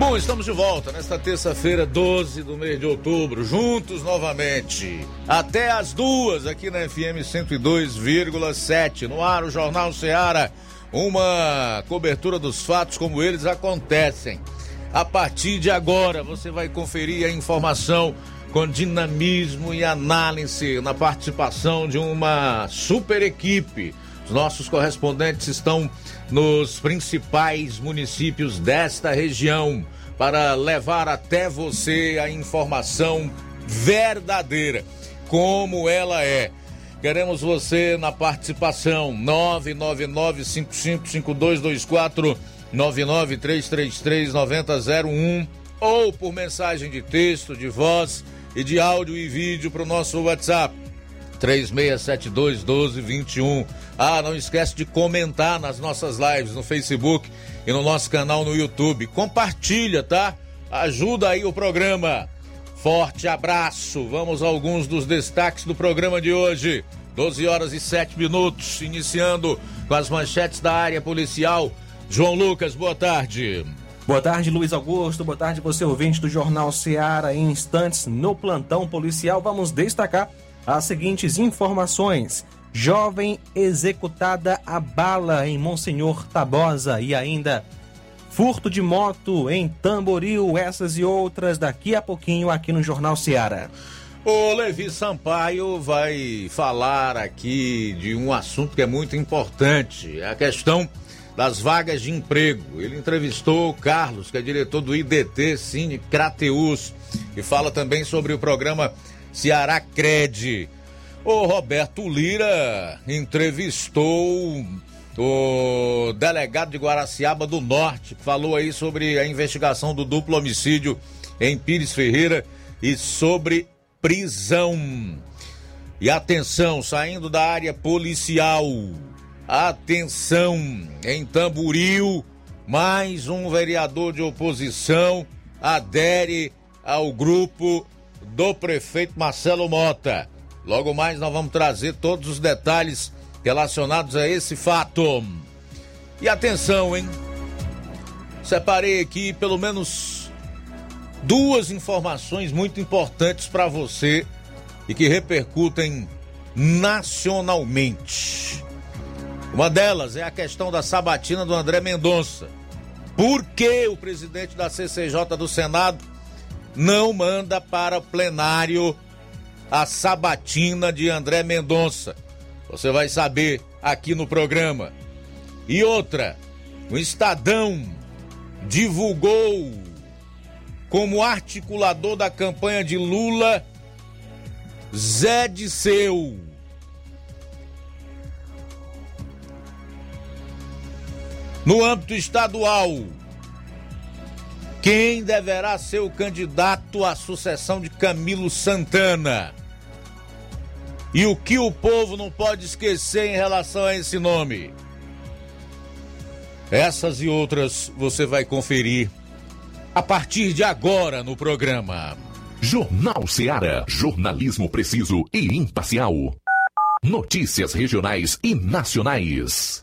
Bom, estamos de volta nesta terça-feira, 12 do mês de outubro, juntos novamente. Até as duas aqui na FM 102,7. No ar, o Jornal Seara. Uma cobertura dos fatos como eles acontecem. A partir de agora, você vai conferir a informação com dinamismo e análise na participação de uma super equipe. Os nossos correspondentes estão nos principais municípios desta região para levar até você a informação verdadeira, como ela é. Queremos você na participação 999555224 993339001 ou por mensagem de texto, de voz e de áudio e vídeo para o nosso WhatsApp 36721221. Ah, não esquece de comentar nas nossas lives no Facebook e no nosso canal no YouTube. Compartilha, tá? Ajuda aí o programa. Forte abraço. Vamos a alguns dos destaques do programa de hoje. 12 horas e 7 minutos, iniciando com as manchetes da área policial. João Lucas, boa tarde. Boa tarde, Luiz Augusto. Boa tarde, você ouvinte do Jornal Seara. Em instantes, no plantão policial, vamos destacar as seguintes informações. Jovem executada a bala em Monsenhor Tabosa e ainda furto de moto em Tamboril, essas e outras daqui a pouquinho aqui no Jornal Seara. O Levi Sampaio vai falar aqui de um assunto que é muito importante, é a questão das vagas de emprego. Ele entrevistou o Carlos, que é diretor do IDT Cine Crateus, e fala também sobre o programa Ceará Cred. O Roberto Lira entrevistou o delegado de Guaraciaba do Norte, falou aí sobre a investigação do duplo homicídio em Pires Ferreira e sobre prisão. E atenção, saindo da área policial. Atenção, em Tamburil, mais um vereador de oposição adere ao grupo do prefeito Marcelo Mota. Logo mais nós vamos trazer todos os detalhes relacionados a esse fato. E atenção, hein? Separei aqui pelo menos duas informações muito importantes para você e que repercutem nacionalmente. Uma delas é a questão da sabatina do André Mendonça. Por que o presidente da CCJ do Senado não manda para o plenário a sabatina de André Mendonça. Você vai saber aqui no programa. E outra, o Estadão divulgou como articulador da campanha de Lula Zé Disseu. No âmbito estadual, quem deverá ser o candidato à sucessão de Camilo Santana? E o que o povo não pode esquecer em relação a esse nome? Essas e outras você vai conferir a partir de agora no programa. Jornal Ceará, jornalismo preciso e imparcial. Notícias regionais e nacionais.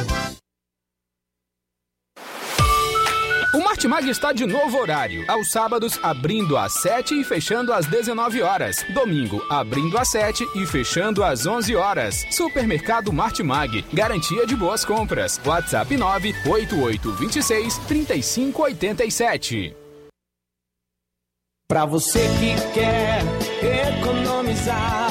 O Martimag está de novo horário. Aos sábados, abrindo às 7 e fechando às 19 horas. Domingo, abrindo às 7 e fechando às 11 horas. Supermercado Martimag. Garantia de boas compras. WhatsApp 98826 3587. Para você que quer economizar.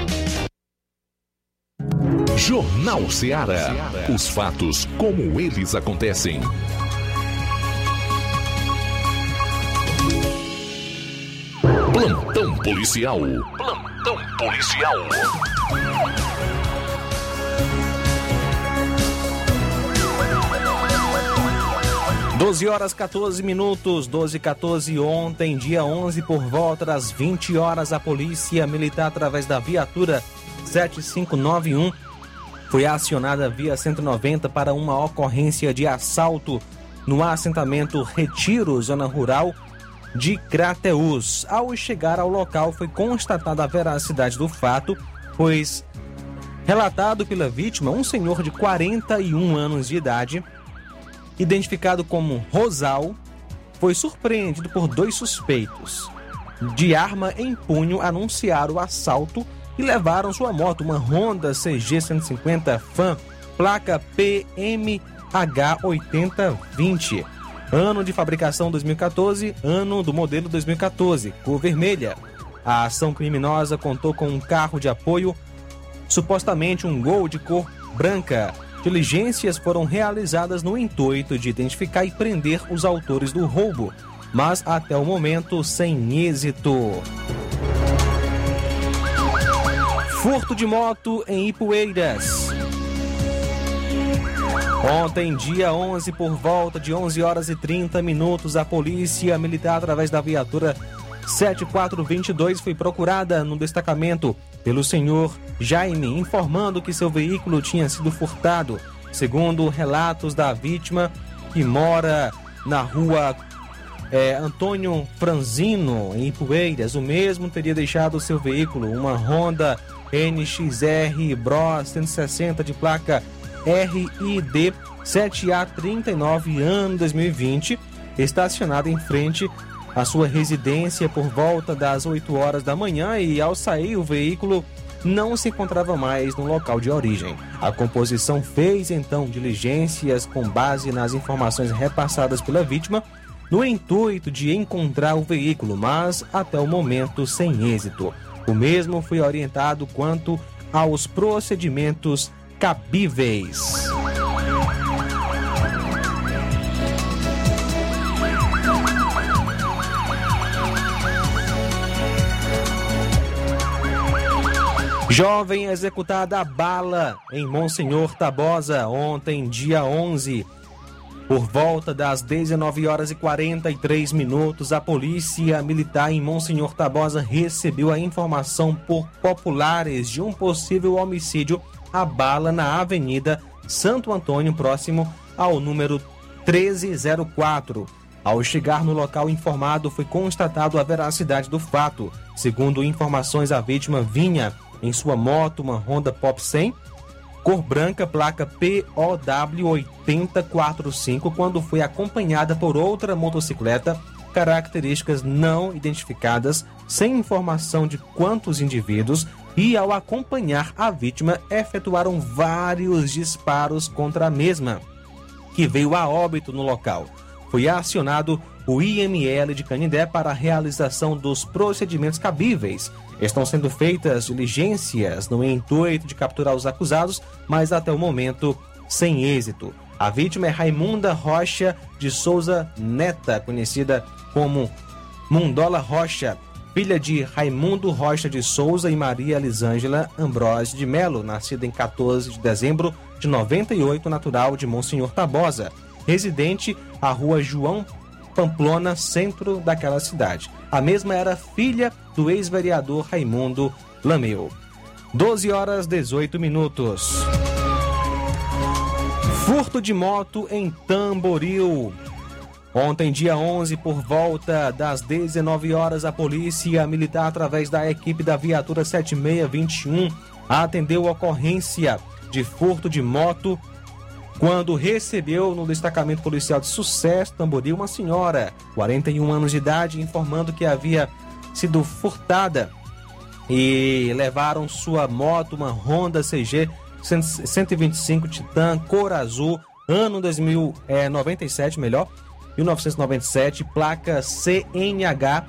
Jornal Ceará. Os fatos como eles acontecem. Plantão policial. Plantão policial. 12 horas 14 minutos, 12 e 14 ontem, dia 11, por volta das 20 horas, a Polícia Militar, através da viatura 7591, foi acionada via 190 para uma ocorrência de assalto no assentamento Retiro, zona rural de Crateus. Ao chegar ao local, foi constatada a veracidade do fato, pois relatado pela vítima, um senhor de 41 anos de idade, identificado como Rosal, foi surpreendido por dois suspeitos. De arma em punho, anunciaram o assalto e levaram sua moto, uma Honda CG 150 Fan, placa PMH8020. Ano de fabricação 2014, ano do modelo 2014, cor vermelha. A ação criminosa contou com um carro de apoio, supostamente um Gol de cor branca. Diligências foram realizadas no intuito de identificar e prender os autores do roubo, mas até o momento sem êxito. Furto de moto em Ipueiras. Ontem, dia 11, por volta de 11 horas e 30 minutos, a polícia militar, através da viatura 7422, foi procurada no destacamento pelo senhor Jaime, informando que seu veículo tinha sido furtado. Segundo relatos da vítima, que mora na rua é, Antônio Franzino, em Poeiras, o mesmo teria deixado seu veículo, uma Honda NXR Bros 160 de placa RID 7A39 ano 2020, estacionada em frente à sua residência por volta das 8 horas da manhã e ao sair o veículo não se encontrava mais no local de origem. A composição fez então diligências com base nas informações repassadas pela vítima, no intuito de encontrar o veículo, mas até o momento sem êxito. O mesmo foi orientado quanto aos procedimentos cabíveis. Jovem executada a bala em Monsenhor Tabosa ontem, dia 11. Por volta das 19 horas e 43 minutos, a polícia militar em Monsenhor Tabosa recebeu a informação por populares de um possível homicídio a bala na Avenida Santo Antônio, próximo ao número 1304. Ao chegar no local informado, foi constatado a veracidade do fato. Segundo informações, a vítima vinha em sua moto, uma Honda Pop 100, cor branca, placa POW 8045, quando foi acompanhada por outra motocicleta, características não identificadas, sem informação de quantos indivíduos, e ao acompanhar a vítima, efetuaram vários disparos contra a mesma, que veio a óbito no local. Foi acionado o IML de Canindé para a realização dos procedimentos cabíveis. Estão sendo feitas diligências no intuito de capturar os acusados, mas até o momento sem êxito. A vítima é Raimunda Rocha de Souza Neta, conhecida como Mundola Rocha, filha de Raimundo Rocha de Souza e Maria Elisângela Ambrose de Melo, nascida em 14 de dezembro de 98, natural de Monsenhor Tabosa, residente à rua João Pamplona, centro daquela cidade. A mesma era filha do ex-vereador Raimundo Lameu. 12 horas 18 minutos. Furto de moto em Tamboril. Ontem, dia 11, por volta das 19 horas, a polícia militar, através da equipe da viatura 7621, atendeu a ocorrência de furto de moto quando recebeu no destacamento policial de Sucesso, Tamboril, uma senhora, 41 anos de idade, informando que havia sido furtada e levaram sua moto, uma Honda CG 125 Titan, cor azul, ano 2097, melhor, 1997, placa CNH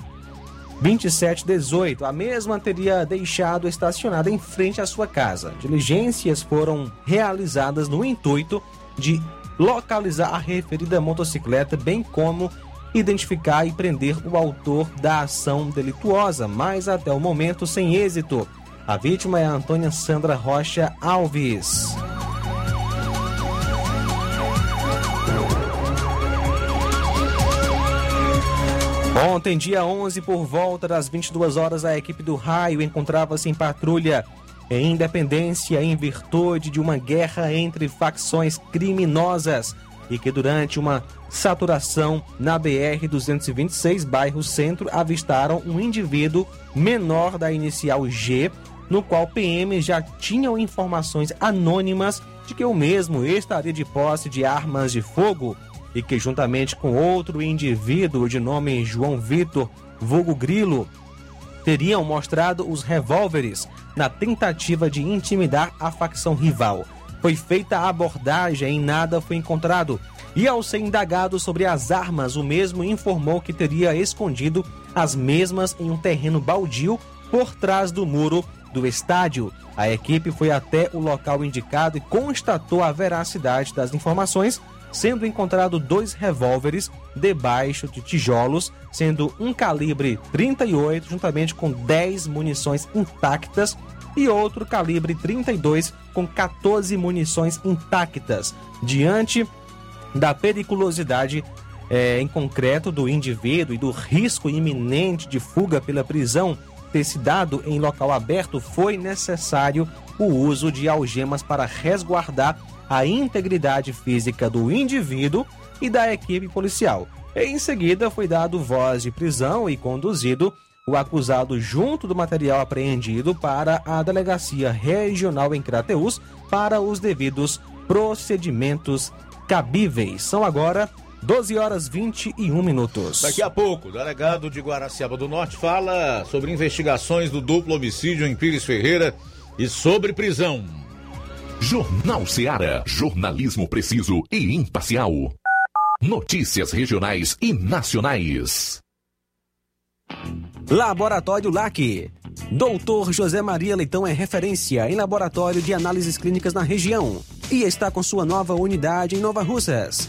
2718. A mesma teria deixado estacionada em frente à sua casa. Diligências foram realizadas no intuito de localizar a referida motocicleta, bem como identificar e prender o autor da ação delituosa, mas até o momento sem êxito. A vítima é a Antônia Sandra Rocha Alves. Ontem, dia 11, por volta das 22 horas, a equipe do raio encontrava-se em patrulha em Independência em virtude de uma guerra entre facções criminosas e que durante uma saturação na BR-226, bairro Centro, avistaram um indivíduo menor da inicial G, no qual PM já tinham informações anônimas de que o mesmo estaria de posse de armas de fogo e que, juntamente com outro indivíduo de nome João Vitor, vulgo Grilo, teriam mostrado os revólveres na tentativa de intimidar a facção rival. Foi feita a abordagem e nada foi encontrado. E ao ser indagado sobre as armas, o mesmo informou que teria escondido as mesmas em um terreno baldio por trás do muro do estádio. A equipe foi até o local indicado e constatou a veracidade das informações, sendo encontrado dois revólveres debaixo de tijolos, sendo um calibre 38 juntamente com 10 munições intactas e outro calibre 32 com 14 munições intactas. Diante da periculosidade é, em concreto do indivíduo e do risco iminente de fuga pela prisão ter se dado em local aberto, foi necessário o uso de algemas para resguardar a integridade física do indivíduo e da equipe policial. Em seguida, foi dado voz de prisão e conduzido o acusado junto do material apreendido para a Delegacia Regional em Crateús para os devidos procedimentos cabíveis. São agora 12 horas 21 minutos. Daqui a pouco, o delegado de Guaraciaba do Norte fala sobre investigações do duplo homicídio em Pires Ferreira e sobre prisão. Jornal Seara. Jornalismo preciso e imparcial. Notícias regionais e nacionais. Laboratório LAC. Doutor José Maria Leitão é referência em laboratório de análises clínicas na região e está com sua nova unidade em Nova Russas.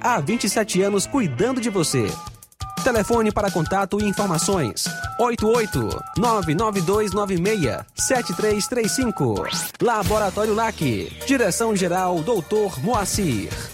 há 27 anos cuidando de você. Telefone para contato e informações: 88-99296-7335. Laboratório LAC. Direção-Geral Dr. Moacir.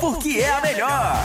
porque é a melhor.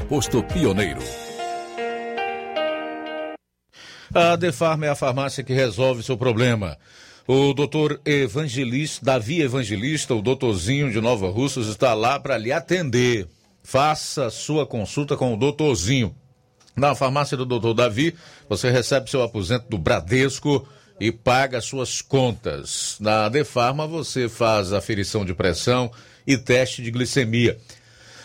posto Pioneiro. A Defarma é a farmácia que resolve seu problema. O doutor Evangelista, Davi Evangelista, o doutorzinho de Nova Russas, está lá para lhe atender. Faça sua consulta com o doutorzinho. Na farmácia do Dr. Davi, você recebe seu aposento do Bradesco e paga suas contas. Na Defarma, você faz aferição de pressão e teste de glicemia.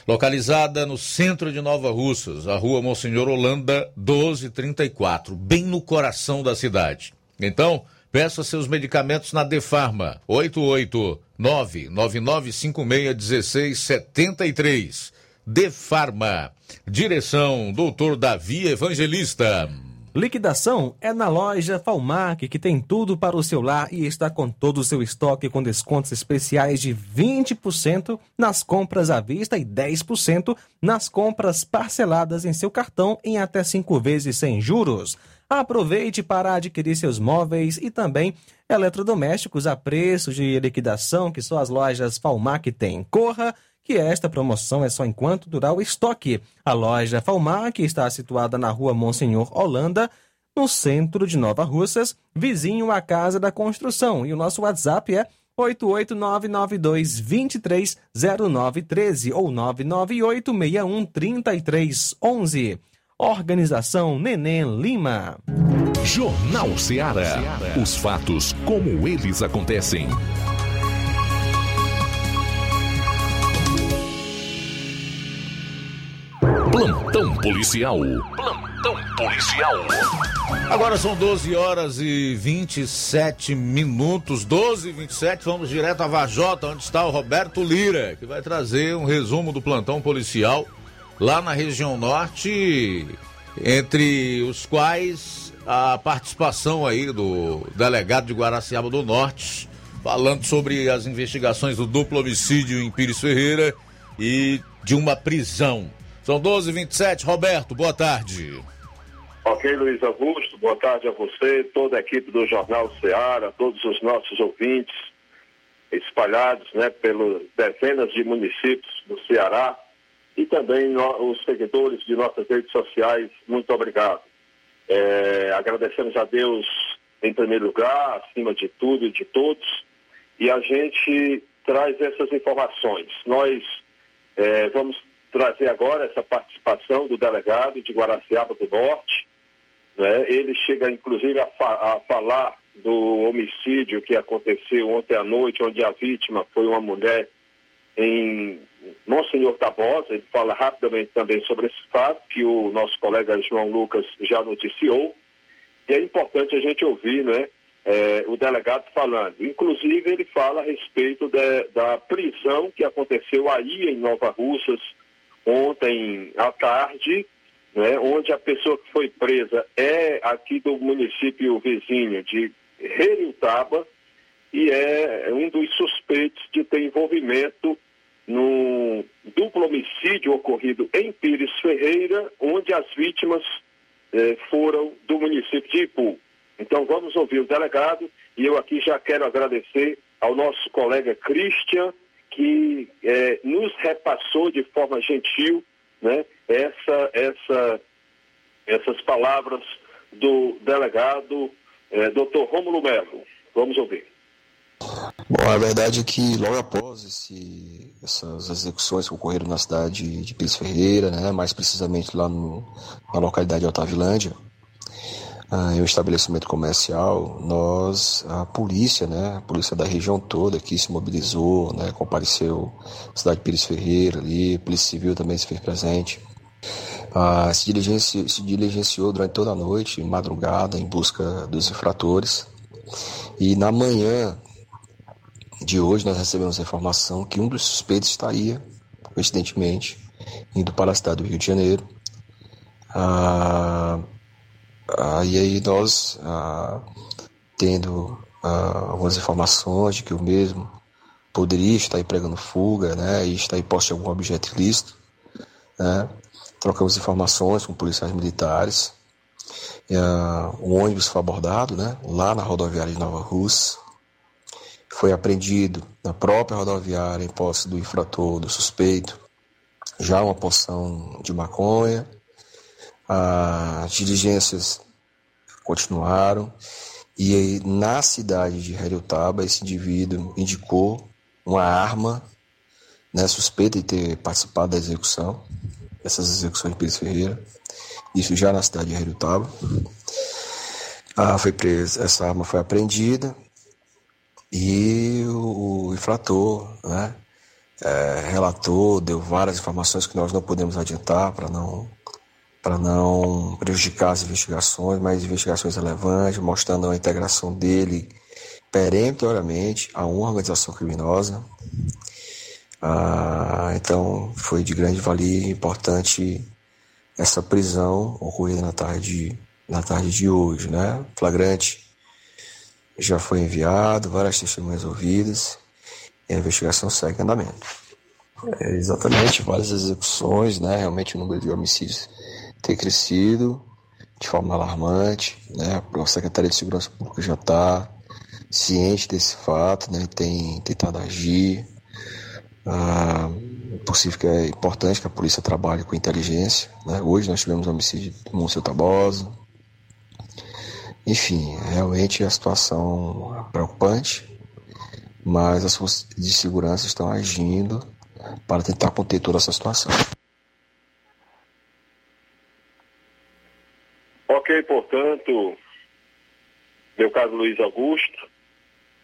Localizada no centro de Nova Russas, a rua Monsenhor Holanda, 1234, bem no coração da cidade. Então, peça seus medicamentos na Defarma, 889-9956-1673. Defarma. Direção, doutor Davi Evangelista. Liquidação é na loja Falmac, que tem tudo para o seu lar e está com todo o seu estoque com descontos especiais de 20% nas compras à vista e 10% nas compras parceladas em seu cartão em até cinco vezes sem juros. Aproveite para adquirir seus móveis e também eletrodomésticos a preços de liquidação que só as lojas Falmac têm. Corra! Que esta promoção é só enquanto durar o estoque. A loja Falmac está situada na rua Monsenhor Holanda, no centro de Nova Russas, vizinho à Casa da Construção. E o nosso WhatsApp é 88992230913 ou 998613311. Organização Neném Lima. Jornal Ceará. Os fatos como eles acontecem. Policial. Plantão policial. Agora são 12 horas e 27 minutos. 12 e 27. Vamos direto a Vajota, onde está o Roberto Lira, que vai trazer um resumo do plantão policial lá na região norte, entre os quais a participação aí do delegado de Guaraciaba do Norte, falando sobre as investigações do duplo homicídio em Pires Ferreira e de uma prisão. São 12 h 27 Roberto, boa tarde. Ok, Luiz Augusto, boa tarde a você, toda a equipe do Jornal Ceará, todos os nossos ouvintes espalhados né, pelos dezenas de municípios do Ceará e também no, os seguidores de nossas redes sociais, muito obrigado. É, agradecemos a Deus em primeiro lugar, acima de tudo e de todos, e a gente traz essas informações. Nós é, vamos trazer agora essa participação do delegado de Guaraciaba do Norte. Né? Ele chega, inclusive, a, fa a falar do homicídio que aconteceu ontem à noite, onde a vítima foi uma mulher em Monsenhor Tabosa. Ele fala rapidamente também sobre esse fato, que o nosso colega João Lucas já noticiou. E é importante a gente ouvir né, é, o delegado falando. Inclusive, ele fala a respeito de, da prisão que aconteceu aí em Nova Russas, ontem à tarde, né, onde a pessoa que foi presa é aqui do município vizinho de Reriutaba e é um dos suspeitos de ter envolvimento no duplo homicídio ocorrido em Pires Ferreira, onde as vítimas eh, foram do município de Ipu. Então vamos ouvir o delegado e eu aqui já quero agradecer ao nosso colega Christian que é, nos repassou de forma gentil né, essa, essa, essas palavras do delegado é, Dr. Rômulo Melo. Vamos ouvir. Bom, a verdade é que logo após esse, essas execuções que ocorreram na cidade de Pires Ferreira, né, mais precisamente lá no, na localidade de Otavilândia, ah, em um estabelecimento comercial, nós, a polícia, né, a polícia da região toda aqui se mobilizou, né, compareceu a cidade de Pires Ferreira ali, polícia civil também se fez presente. Ah, se, diligenciou, se diligenciou durante toda a noite, madrugada, em busca dos infratores. E na manhã de hoje nós recebemos a informação que um dos suspeitos estaria, coincidentemente, indo para a cidade do Rio de Janeiro. Ah, ah, e aí nós, ah, tendo ah, algumas informações de que o mesmo poderia estar pregando fuga, né, e estar em posse de algum objeto ilícito, né, trocamos informações com policiais militares, e, o ônibus foi abordado, né, lá na rodoviária de Nova Rússia, foi apreendido na própria rodoviária em posse do infrator, do suspeito, já uma porção de maconha, as diligências continuaram e aí, na cidade de Heriotaba esse indivíduo indicou uma arma né, suspeita de ter participado da execução essas execuções de Pires Ferreira, isso já na cidade de Herutaba. Ah, foi presa, essa arma foi apreendida e o, o infrator né, é, relatou, deu várias informações que nós não podemos adiantar para não para não prejudicar as investigações, mas investigações relevantes, mostrando a integração dele peremptoriamente a uma organização criminosa. Ah, então foi de grande valia e importante essa prisão ocorrida na tarde, na tarde de hoje, né? Flagrante já foi enviado, várias testemunhas ouvidas e a investigação segue em andamento. É, exatamente, várias execuções, né? Realmente o número de homicídios tem crescido de forma alarmante, né? A Secretaria de Segurança Pública já está ciente desse fato, né? Tem tentado agir. Ah, é possível que é importante que a polícia trabalhe com inteligência. Né? Hoje nós tivemos o homicídio de Monsenhor Tabosa. Enfim, realmente a situação é preocupante, mas as forças de segurança estão agindo para tentar conter toda essa situação. Ok, portanto, meu caro Luiz Augusto,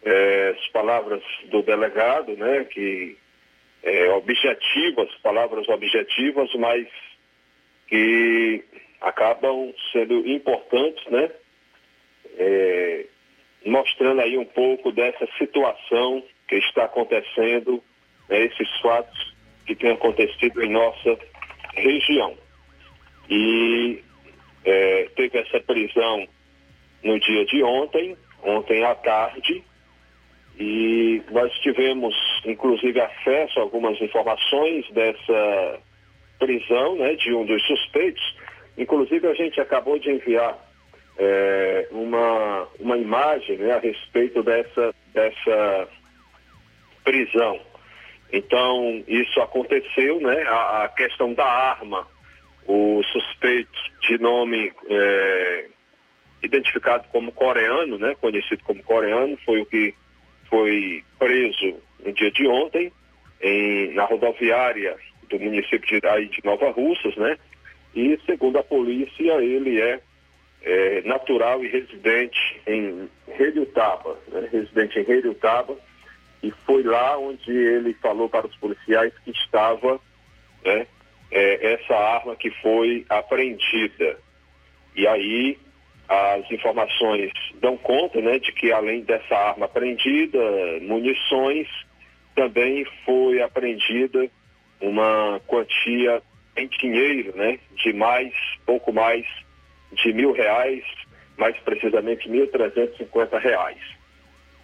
é, as palavras do delegado, né, que é, objetivas, palavras objetivas, mas que acabam sendo importantes, né, é, mostrando aí um pouco dessa situação que está acontecendo, né, esses fatos que têm acontecido em nossa região. E é, teve essa prisão no dia de ontem, ontem à tarde, e nós tivemos, inclusive, acesso a algumas informações dessa prisão né, de um dos suspeitos. Inclusive, a gente acabou de enviar é, uma, uma imagem né, a respeito dessa, dessa prisão. Então, isso aconteceu, né? A, a questão da arma o suspeito de nome é, identificado como coreano, né, conhecido como coreano, foi o que foi preso no dia de ontem em, na rodoviária do município de, aí, de Nova Russas, né? E segundo a polícia, ele é, é natural e residente em Redutaba, né? residente em Redutaba, e foi lá onde ele falou para os policiais que estava né, é, essa arma que foi apreendida. E aí as informações dão conta né, de que além dessa arma apreendida, munições, também foi apreendida uma quantia em dinheiro, né, de mais, pouco mais de mil reais, mais precisamente mil trezentos cinquenta reais.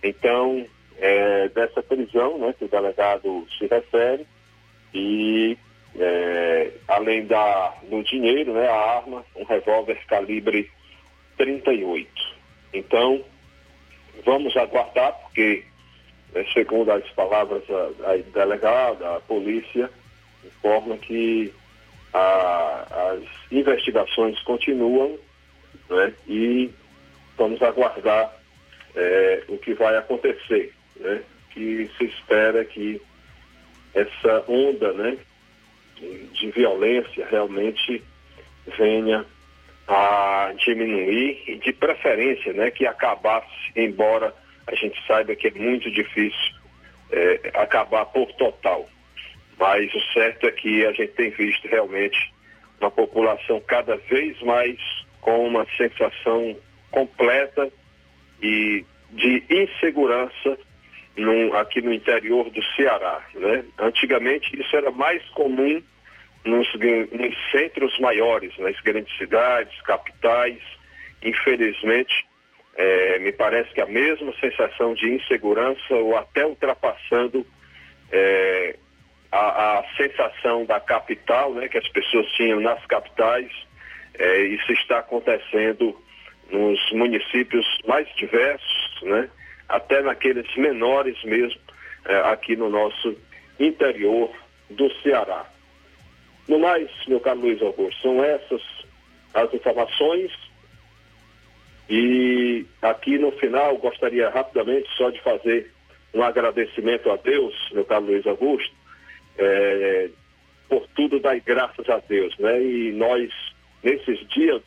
Então, é, dessa prisão, né, que o delegado se refere, e da, do dinheiro, né, a arma, um revólver calibre 38. Então, vamos aguardar, porque, né, segundo as palavras da, delegada, a polícia informa que a, as investigações continuam né, e vamos aguardar é, o que vai acontecer. Né, que se espera que essa onda né, de violência realmente venha a diminuir e de preferência, né, que acabasse, embora a gente saiba que é muito difícil é, acabar por total. Mas o certo é que a gente tem visto realmente uma população cada vez mais com uma sensação completa e de insegurança aqui no interior do Ceará. Né? Antigamente isso era mais comum nos, nos centros maiores, nas grandes cidades, capitais. Infelizmente, é, me parece que a mesma sensação de insegurança ou até ultrapassando é, a, a, sensação da capital, né, que as pessoas tinham nas capitais, é, isso está acontecendo nos municípios mais diversos, né, até naqueles menores mesmo, é, aqui no nosso interior do Ceará. No mais, meu caro Luiz Augusto, são essas as informações. E aqui no final gostaria rapidamente só de fazer um agradecimento a Deus, meu caro Luiz Augusto, é, por tudo dai graças a Deus, né? E nós, nesses dias,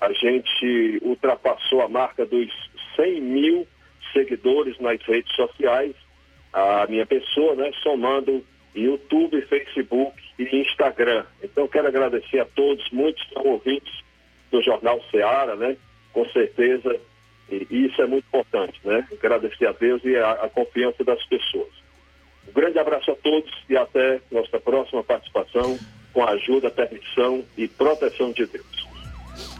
a gente ultrapassou a marca dos 100 mil seguidores nas redes sociais, a minha pessoa, né? Somando YouTube, Facebook e Instagram. Então, quero agradecer a todos, muitos são ouvintes do Jornal Seara, né? Com certeza, e isso é muito importante, né? Agradecer a Deus e a, a confiança das pessoas. Um grande abraço a todos e até nossa próxima participação com a ajuda, permissão e proteção de Deus.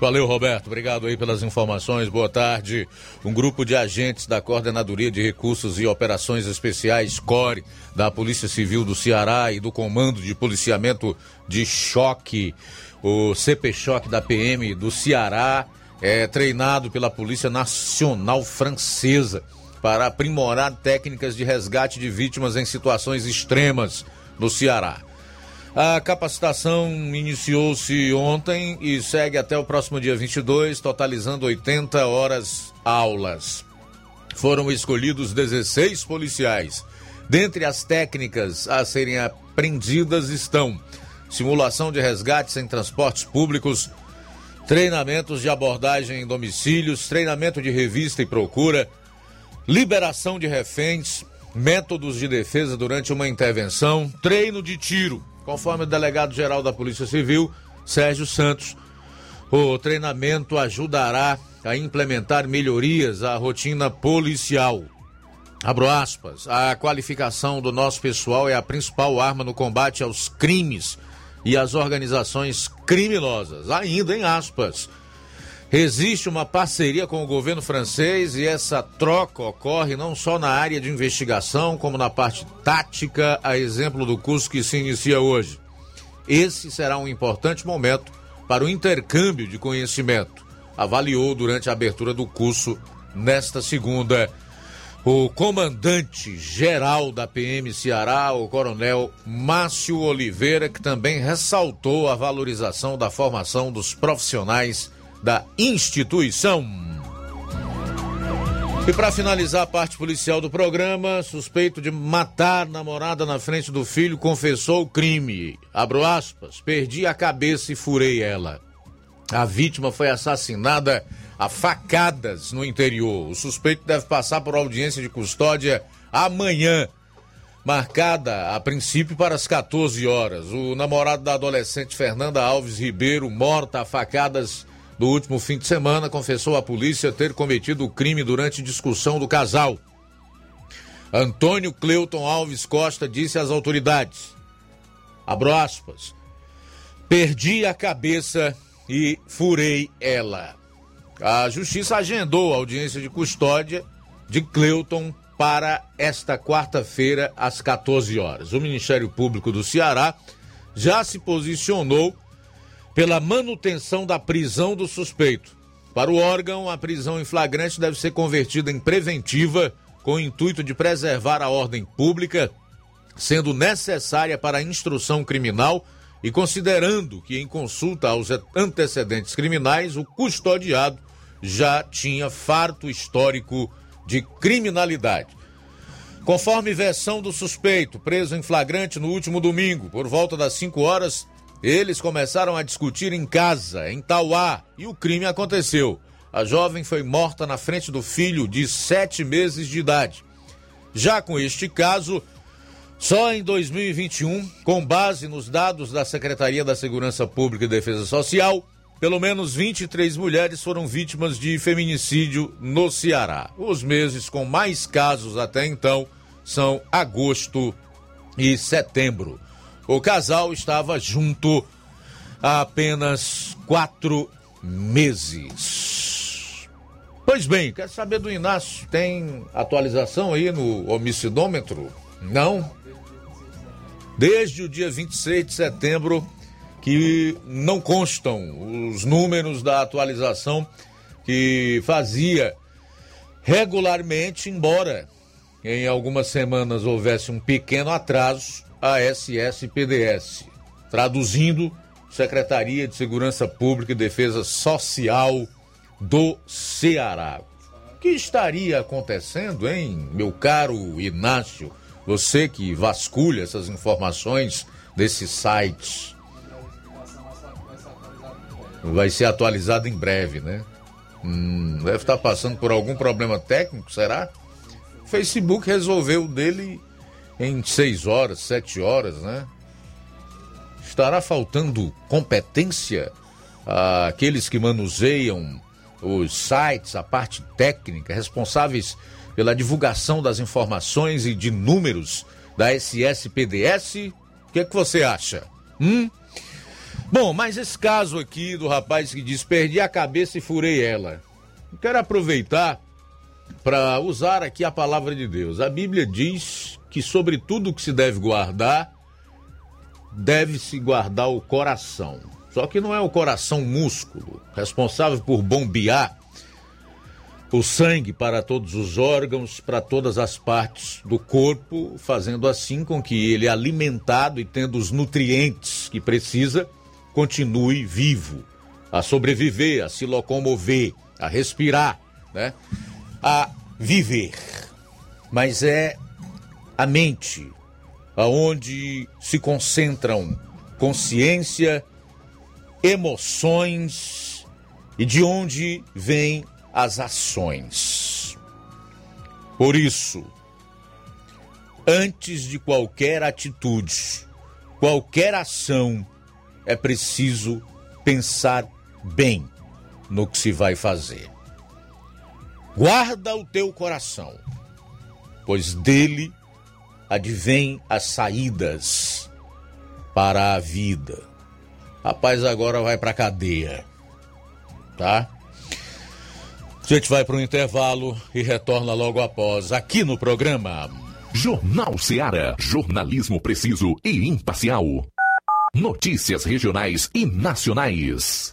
Valeu, Roberto. Obrigado aí pelas informações. Boa tarde. Um grupo de agentes da Coordenadoria de Recursos e Operações Especiais, CORE, da Polícia Civil do Ceará e do Comando de Policiamento de Choque, o CP Choque da PM do Ceará, é treinado pela Polícia Nacional Francesa para aprimorar técnicas de resgate de vítimas em situações extremas no Ceará. A capacitação iniciou-se ontem e segue até o próximo dia 22, totalizando 80 horas aulas. Foram escolhidos 16 policiais. Dentre as técnicas a serem aprendidas estão simulação de resgates em transportes públicos, treinamentos de abordagem em domicílios, treinamento de revista e procura, liberação de reféns, métodos de defesa durante uma intervenção, treino de tiro, conforme o delegado-geral da Polícia Civil, Sérgio Santos. O treinamento ajudará a implementar melhorias à rotina policial. Abro aspas, a qualificação do nosso pessoal é a principal arma no combate aos crimes e às organizações criminosas. Ainda em aspas. Existe uma parceria com o governo francês e essa troca ocorre não só na área de investigação, como na parte tática, a exemplo do curso que se inicia hoje. Esse será um importante momento para o intercâmbio de conhecimento, avaliou durante a abertura do curso nesta segunda o comandante-geral da PM Ceará, o coronel Márcio Oliveira, que também ressaltou a valorização da formação dos profissionais da instituição. E para finalizar a parte policial do programa, suspeito de matar namorada na frente do filho confessou o crime. Abro aspas, perdi a cabeça e furei ela. A vítima foi assassinada a facadas no interior. O suspeito deve passar por audiência de custódia amanhã, marcada a princípio para as 14 horas. O namorado da adolescente Fernanda Alves Ribeiro, morta a facadas no último fim de semana, confessou à polícia ter cometido o crime durante discussão do casal. Antônio Cleuton Alves Costa disse às autoridades: abro aspas, perdi a cabeça e furei ela. A justiça agendou a audiência de custódia de Cleuton para esta quarta-feira às 14 horas. O Ministério Público do Ceará já se posicionou pela manutenção da prisão do suspeito. Para o órgão, a prisão em flagrante deve ser convertida em preventiva com o intuito de preservar a ordem pública, sendo necessária para a instrução criminal e considerando que, em consulta aos antecedentes criminais, o custodiado já tinha farto histórico de criminalidade. Conforme versão do suspeito, preso em flagrante no último domingo, por volta das 5 horas, eles começaram a discutir em casa, em Tauá, e o crime aconteceu. A jovem foi morta na frente do filho de sete meses de idade. Já com este caso, só em 2021, com base nos dados da Secretaria da Segurança Pública e Defesa Social, pelo menos 23 mulheres foram vítimas de feminicídio no Ceará. Os meses com mais casos até então são agosto e setembro. O casal estava junto há apenas quatro meses. Pois bem, quer saber do Inácio? Tem atualização aí no homicidômetro? Não? Desde o dia 26 de setembro, que não constam os números da atualização que fazia regularmente, embora em algumas semanas houvesse um pequeno atraso, a SSPDS. Traduzindo, Secretaria de Segurança Pública e Defesa Social do Ceará. O que estaria acontecendo, hein, meu caro Inácio? Você que vasculha essas informações desses sites. Vai ser atualizado em breve, né? Hum, deve estar passando por algum problema técnico, será? O Facebook resolveu dele em seis horas, sete horas, né? Estará faltando competência àqueles que manuseiam os sites, a parte técnica, responsáveis pela divulgação das informações e de números da SSPDS? O que é que você acha? Hum? Bom, mas esse caso aqui do rapaz que diz perdi a cabeça e furei ela. Quero aproveitar para usar aqui a palavra de Deus. A Bíblia diz que sobre tudo que se deve guardar, deve-se guardar o coração. Só que não é o coração músculo, responsável por bombear o sangue para todos os órgãos, para todas as partes do corpo, fazendo assim com que ele, alimentado e tendo os nutrientes que precisa, continue vivo, a sobreviver, a se locomover, a respirar, né? A viver. Mas é a mente aonde se concentram consciência, emoções e de onde vêm as ações. Por isso, antes de qualquer atitude, qualquer ação, é preciso pensar bem no que se vai fazer. Guarda o teu coração, pois dele advém as saídas para a vida. Rapaz, agora vai para cadeia, tá? A gente vai para um intervalo e retorna logo após aqui no programa. Jornal Seara. Jornalismo preciso e imparcial. Notícias regionais e nacionais.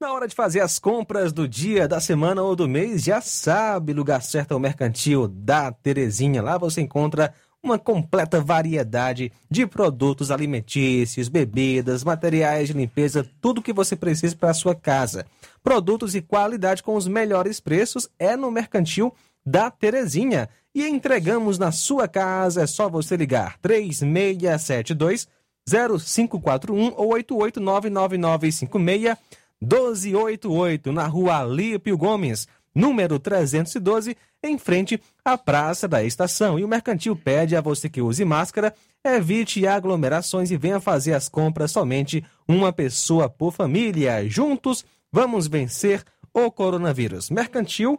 Na hora de fazer as compras do dia, da semana ou do mês, já sabe, lugar certo é o Mercantil da Terezinha. Lá você encontra uma completa variedade de produtos alimentícios, bebidas, materiais de limpeza, tudo que você precisa para a sua casa. Produtos e qualidade com os melhores preços é no Mercantil da Terezinha. E entregamos na sua casa, é só você ligar 3672 0541 ou 8899956 1288, na rua Alípio Gomes, número 312, em frente à Praça da Estação. E o Mercantil pede a você que use máscara, evite aglomerações e venha fazer as compras somente uma pessoa por família. Juntos, vamos vencer o coronavírus. Mercantil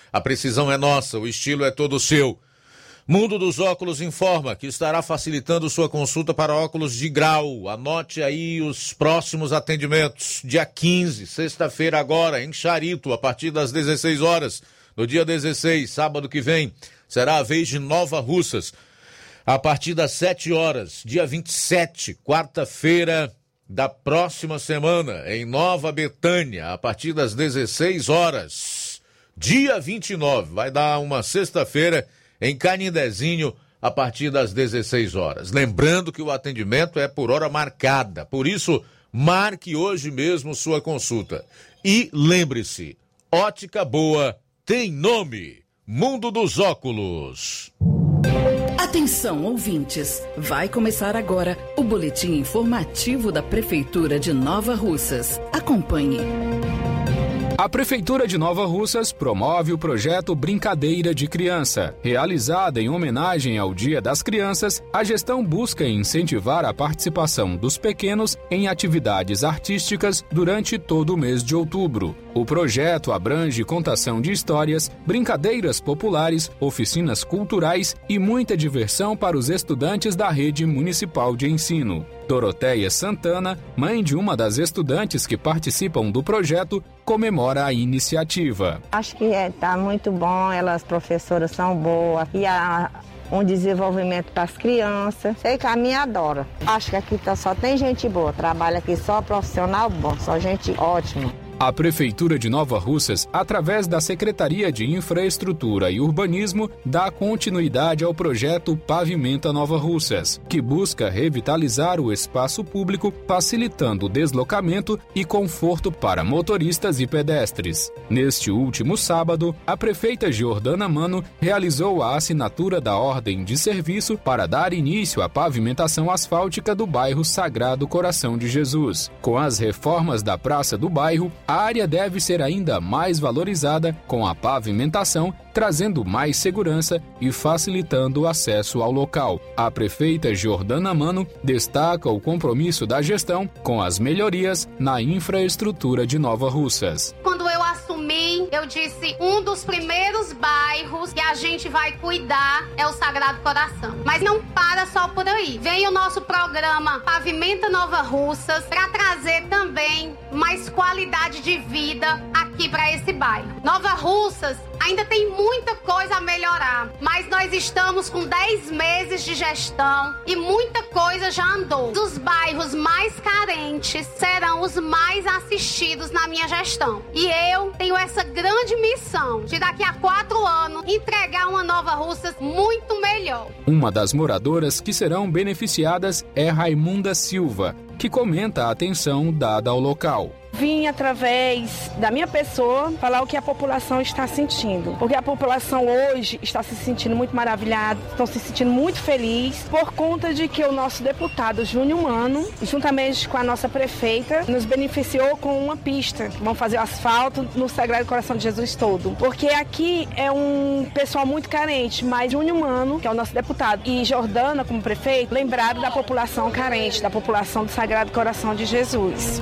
a precisão é nossa, o estilo é todo seu. Mundo dos Óculos informa que estará facilitando sua consulta para óculos de grau. Anote aí os próximos atendimentos. Dia 15, sexta-feira agora, em Charito, a partir das 16 horas. No dia 16, sábado que vem, será a vez de Nova Russas. A partir das 7 horas, dia 27, quarta-feira da próxima semana, em Nova Betânia, a partir das 16 horas dia 29. Vai dar uma sexta-feira em Canindezinho, a partir das 16 horas. Lembrando que o atendimento é por hora marcada, por isso, marque hoje mesmo sua consulta. E lembre-se: ótica boa tem nome. Mundo dos Óculos. Atenção, ouvintes! Vai começar agora o boletim informativo da Prefeitura de Nova Russas. Acompanhe. A Prefeitura de Nova Russas promove o projeto Brincadeira de Criança. Realizada em homenagem ao Dia das Crianças, a gestão busca incentivar a participação dos pequenos em atividades artísticas durante todo o mês de outubro. O projeto abrange contação de histórias, brincadeiras populares, oficinas culturais e muita diversão para os estudantes da rede municipal de ensino. Doroteia Santana, mãe de uma das estudantes que participam do projeto, comemora a iniciativa. Acho que está é, muito bom, elas, as professoras são boas e a, um desenvolvimento para as crianças. Sei que a minha adora. Acho que aqui tá, só tem gente boa, trabalha aqui só profissional bom, só gente ótima. A Prefeitura de Nova Russas, através da Secretaria de Infraestrutura e Urbanismo, dá continuidade ao projeto Pavimenta Nova Russas, que busca revitalizar o espaço público, facilitando o deslocamento e conforto para motoristas e pedestres. Neste último sábado, a prefeita Jordana Mano realizou a assinatura da ordem de serviço para dar início à pavimentação asfáltica do bairro Sagrado Coração de Jesus. Com as reformas da Praça do Bairro, a área deve ser ainda mais valorizada com a pavimentação, trazendo mais segurança e facilitando o acesso ao local. A prefeita Jordana Mano destaca o compromisso da gestão com as melhorias na infraestrutura de Nova Russas. Quando eu assumi, eu disse um dos primeiros bairros que a gente vai cuidar é o Sagrado Coração. Mas não para só por aí. Vem o nosso programa Pavimenta Nova Russas para trazer também mais qualidade de vida aqui para esse bairro. Nova Russas ainda tem muita coisa a melhorar, mas nós estamos com 10 meses de gestão e muita coisa já andou. Os bairros mais carentes serão os mais assistidos na minha gestão. E eu tenho essa grande missão de daqui a quatro anos entregar uma Nova Russas muito melhor. Uma das moradoras que serão beneficiadas é Raimunda Silva, que comenta a atenção dada ao local. Vim através da minha pessoa falar o que a população está sentindo. Porque a população hoje está se sentindo muito maravilhada, estão se sentindo muito feliz por conta de que o nosso deputado Júnior Mano, juntamente com a nossa prefeita, nos beneficiou com uma pista. Vão fazer o asfalto no Sagrado Coração de Jesus todo. Porque aqui é um pessoal muito carente, mas Júnior Mano, que é o nosso deputado, e Jordana, como prefeito, lembraram da população carente, da população do Sagrado Coração de Jesus.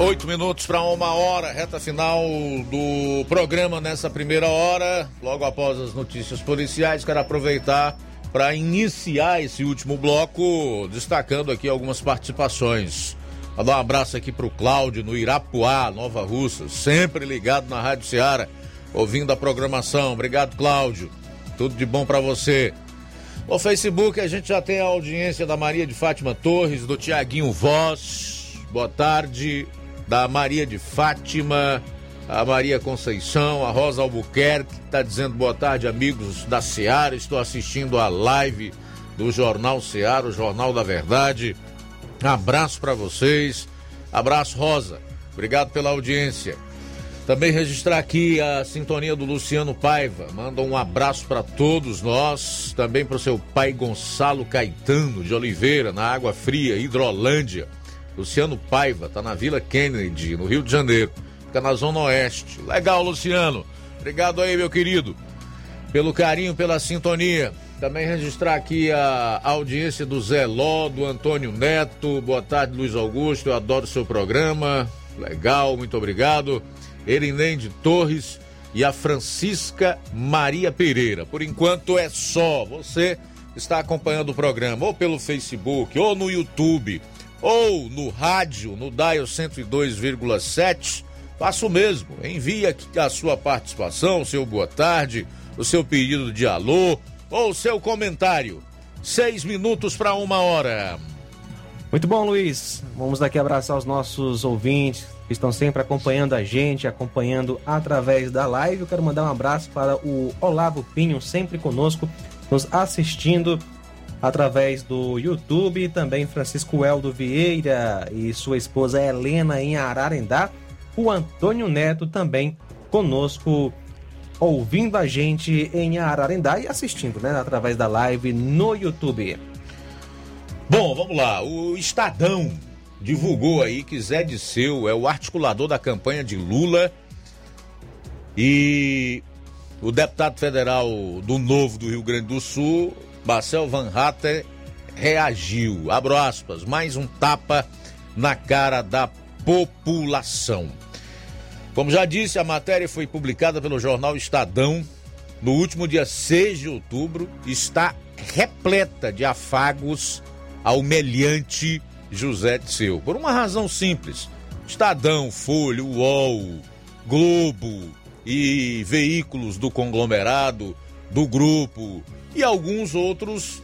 Oito minutos para uma hora, reta final do programa nessa primeira hora. Logo após as notícias policiais, quero aproveitar para iniciar esse último bloco, destacando aqui algumas participações. Vou dar um abraço aqui para o Cláudio, no Irapuá, Nova Russa, sempre ligado na Rádio Ceará, ouvindo a programação. Obrigado, Cláudio. Tudo de bom para você. No Facebook a gente já tem a audiência da Maria de Fátima Torres, do Tiaguinho Voz. Boa tarde. Da Maria de Fátima, a Maria Conceição, a Rosa Albuquerque, está dizendo boa tarde, amigos da Seara. Estou assistindo a live do Jornal Seara, o Jornal da Verdade. Abraço para vocês. Abraço, Rosa. Obrigado pela audiência. Também registrar aqui a sintonia do Luciano Paiva. Manda um abraço para todos nós. Também para o seu pai Gonçalo Caetano de Oliveira, na Água Fria, Hidrolândia. Luciano Paiva, tá na Vila Kennedy, no Rio de Janeiro. Fica na Zona Oeste. Legal, Luciano. Obrigado aí, meu querido, pelo carinho, pela sintonia. Também registrar aqui a audiência do Zé Ló, do Antônio Neto. Boa tarde, Luiz Augusto. Eu adoro seu programa. Legal, muito obrigado. Erinende Torres e a Francisca Maria Pereira. Por enquanto é só. Você está acompanhando o programa ou pelo Facebook ou no YouTube ou no rádio, no Dial 102,7, faça o mesmo. Envie a sua participação, o seu boa tarde, o seu pedido de alô ou o seu comentário. Seis minutos para uma hora. Muito bom, Luiz. Vamos daqui abraçar os nossos ouvintes que estão sempre acompanhando a gente, acompanhando através da live. Eu quero mandar um abraço para o Olavo Pinho, sempre conosco, nos assistindo através do YouTube, também Francisco Eldo Vieira e sua esposa Helena em Ararendá, o Antônio Neto também conosco ouvindo a gente em Ararendá e assistindo, né, através da live no YouTube. Bom, vamos lá. O Estadão divulgou aí que Zé Disseu é o articulador da campanha de Lula e o deputado federal do Novo do Rio Grande do Sul Marcel Van Hatter reagiu. Abro aspas, mais um tapa na cara da população. Como já disse, a matéria foi publicada pelo jornal Estadão no último dia 6 de outubro, está repleta de afagos ao meliante José de Seu. Por uma razão simples: Estadão, Folha, UOL, Globo e veículos do conglomerado, do grupo e alguns outros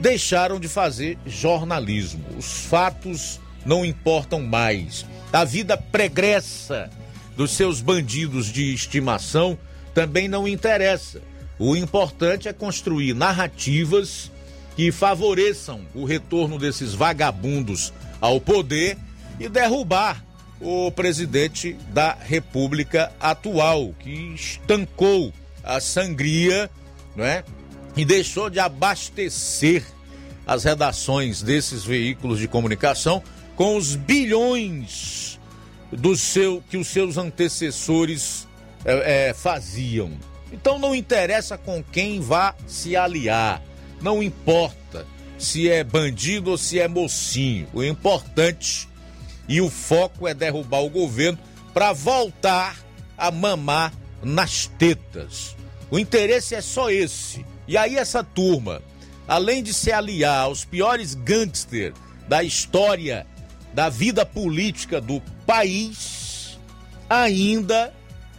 deixaram de fazer jornalismo. Os fatos não importam mais. A vida pregressa dos seus bandidos de estimação também não interessa. O importante é construir narrativas que favoreçam o retorno desses vagabundos ao poder e derrubar o presidente da República atual, que estancou a sangria, não é? E deixou de abastecer as redações desses veículos de comunicação com os bilhões do seu que os seus antecessores é, é, faziam. Então não interessa com quem vá se aliar, não importa se é bandido ou se é mocinho. O importante e o foco é derrubar o governo para voltar a mamar nas tetas. O interesse é só esse. E aí essa turma, além de se aliar aos piores gangsters da história da vida política do país, ainda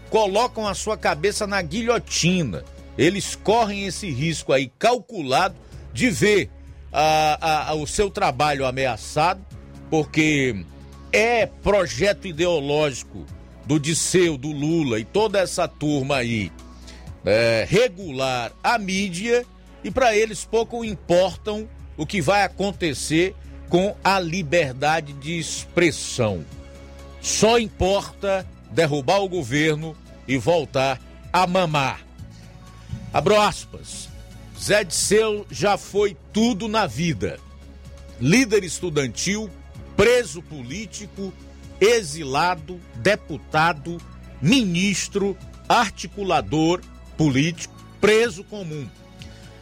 colocam a sua cabeça na guilhotina. Eles correm esse risco aí calculado de ver a, a, o seu trabalho ameaçado, porque é projeto ideológico do Disseu, do Lula e toda essa turma aí é, regular a mídia e para eles pouco importam o que vai acontecer com a liberdade de expressão. Só importa derrubar o governo e voltar a mamar. Abro aspas. Zé Disseu já foi tudo na vida. Líder estudantil, preso político, exilado, deputado, ministro, articulador político, preso comum.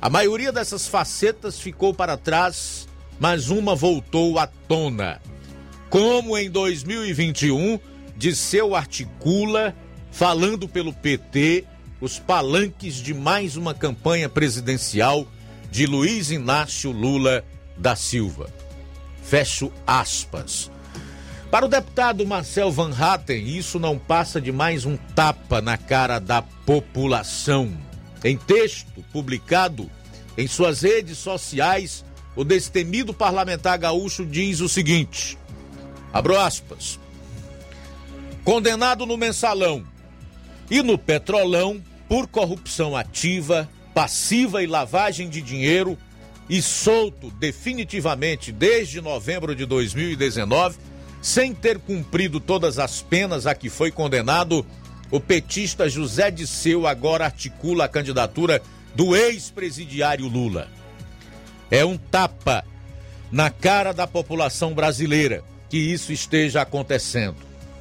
A maioria dessas facetas ficou para trás, mas uma voltou à tona. Como em 2021, Disseu articula, falando pelo PT, os palanques de mais uma campanha presidencial de Luiz Inácio Lula da Silva. Fecho aspas. Para o deputado Marcel Van Hatten, isso não passa de mais um tapa na cara da população. Em texto publicado em suas redes sociais, o destemido parlamentar gaúcho diz o seguinte: abro aspas. Condenado no mensalão e no petrolão por corrupção ativa, passiva e lavagem de dinheiro e solto definitivamente desde novembro de 2019, sem ter cumprido todas as penas a que foi condenado, o petista José Disseu agora articula a candidatura do ex-presidiário Lula. É um tapa na cara da população brasileira que isso esteja acontecendo.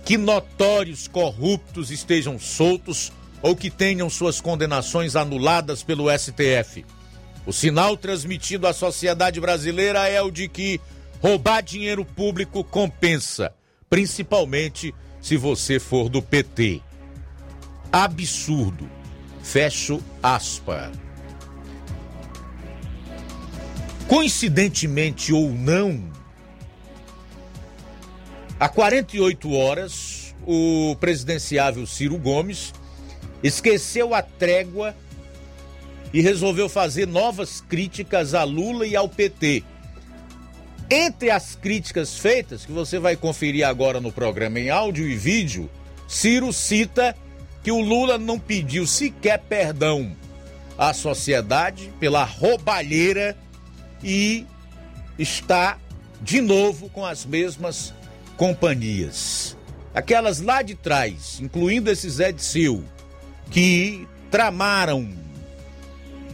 Que notórios corruptos estejam soltos ou que tenham suas condenações anuladas pelo STF. O sinal transmitido à sociedade brasileira é o de que roubar dinheiro público compensa, principalmente se você for do PT. Absurdo. Fecho aspas. Coincidentemente ou não, há 48 horas, o presidenciável Ciro Gomes esqueceu a trégua e resolveu fazer novas críticas a Lula e ao PT. Entre as críticas feitas, que você vai conferir agora no programa em áudio e vídeo, Ciro cita que o Lula não pediu sequer perdão à sociedade pela roubalheira e está de novo com as mesmas companhias. Aquelas lá de trás, incluindo esse Zé de Sil, que tramaram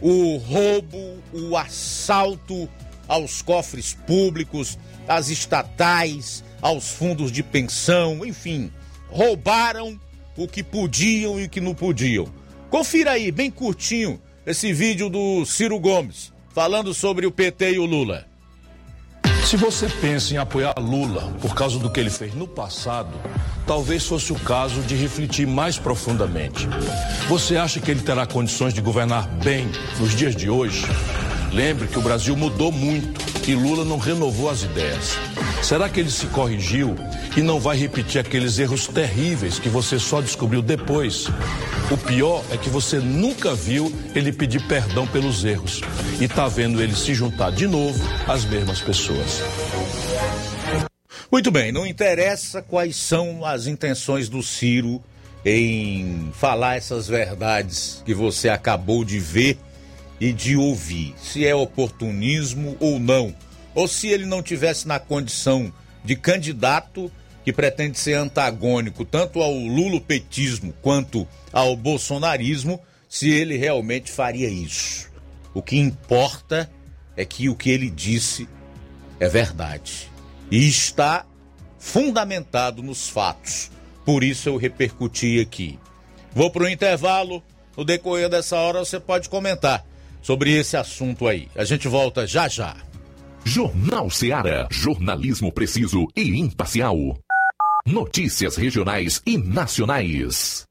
o roubo, o assalto aos cofres públicos, às estatais, aos fundos de pensão, enfim, roubaram o que podiam e o que não podiam. Confira aí, bem curtinho, esse vídeo do Ciro Gomes falando sobre o PT e o Lula. Se você pensa em apoiar Lula por causa do que ele fez no passado, talvez fosse o caso de refletir mais profundamente. Você acha que ele terá condições de governar bem nos dias de hoje? Lembre que o Brasil mudou muito e Lula não renovou as ideias. Será que ele se corrigiu e não vai repetir aqueles erros terríveis que você só descobriu depois? O pior é que você nunca viu ele pedir perdão pelos erros e tá vendo ele se juntar de novo às mesmas pessoas. Muito bem, não interessa quais são as intenções do Ciro em falar essas verdades que você acabou de ver e de ouvir, se é oportunismo ou não, ou se ele não tivesse na condição de candidato que pretende ser antagônico tanto ao lulopetismo quanto ao bolsonarismo, se ele realmente faria isso. O que importa é que o que ele disse é verdade e está fundamentado nos fatos. Por isso eu repercuti aqui. Vou para o intervalo. No decorrer dessa hora você pode comentar sobre esse assunto aí. A gente volta já já. Jornal Seara. Jornalismo preciso e imparcial. Notícias regionais e nacionais.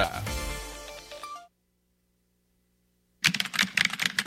Yeah.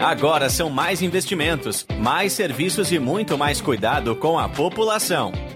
Agora são mais investimentos, mais serviços e muito mais cuidado com a população.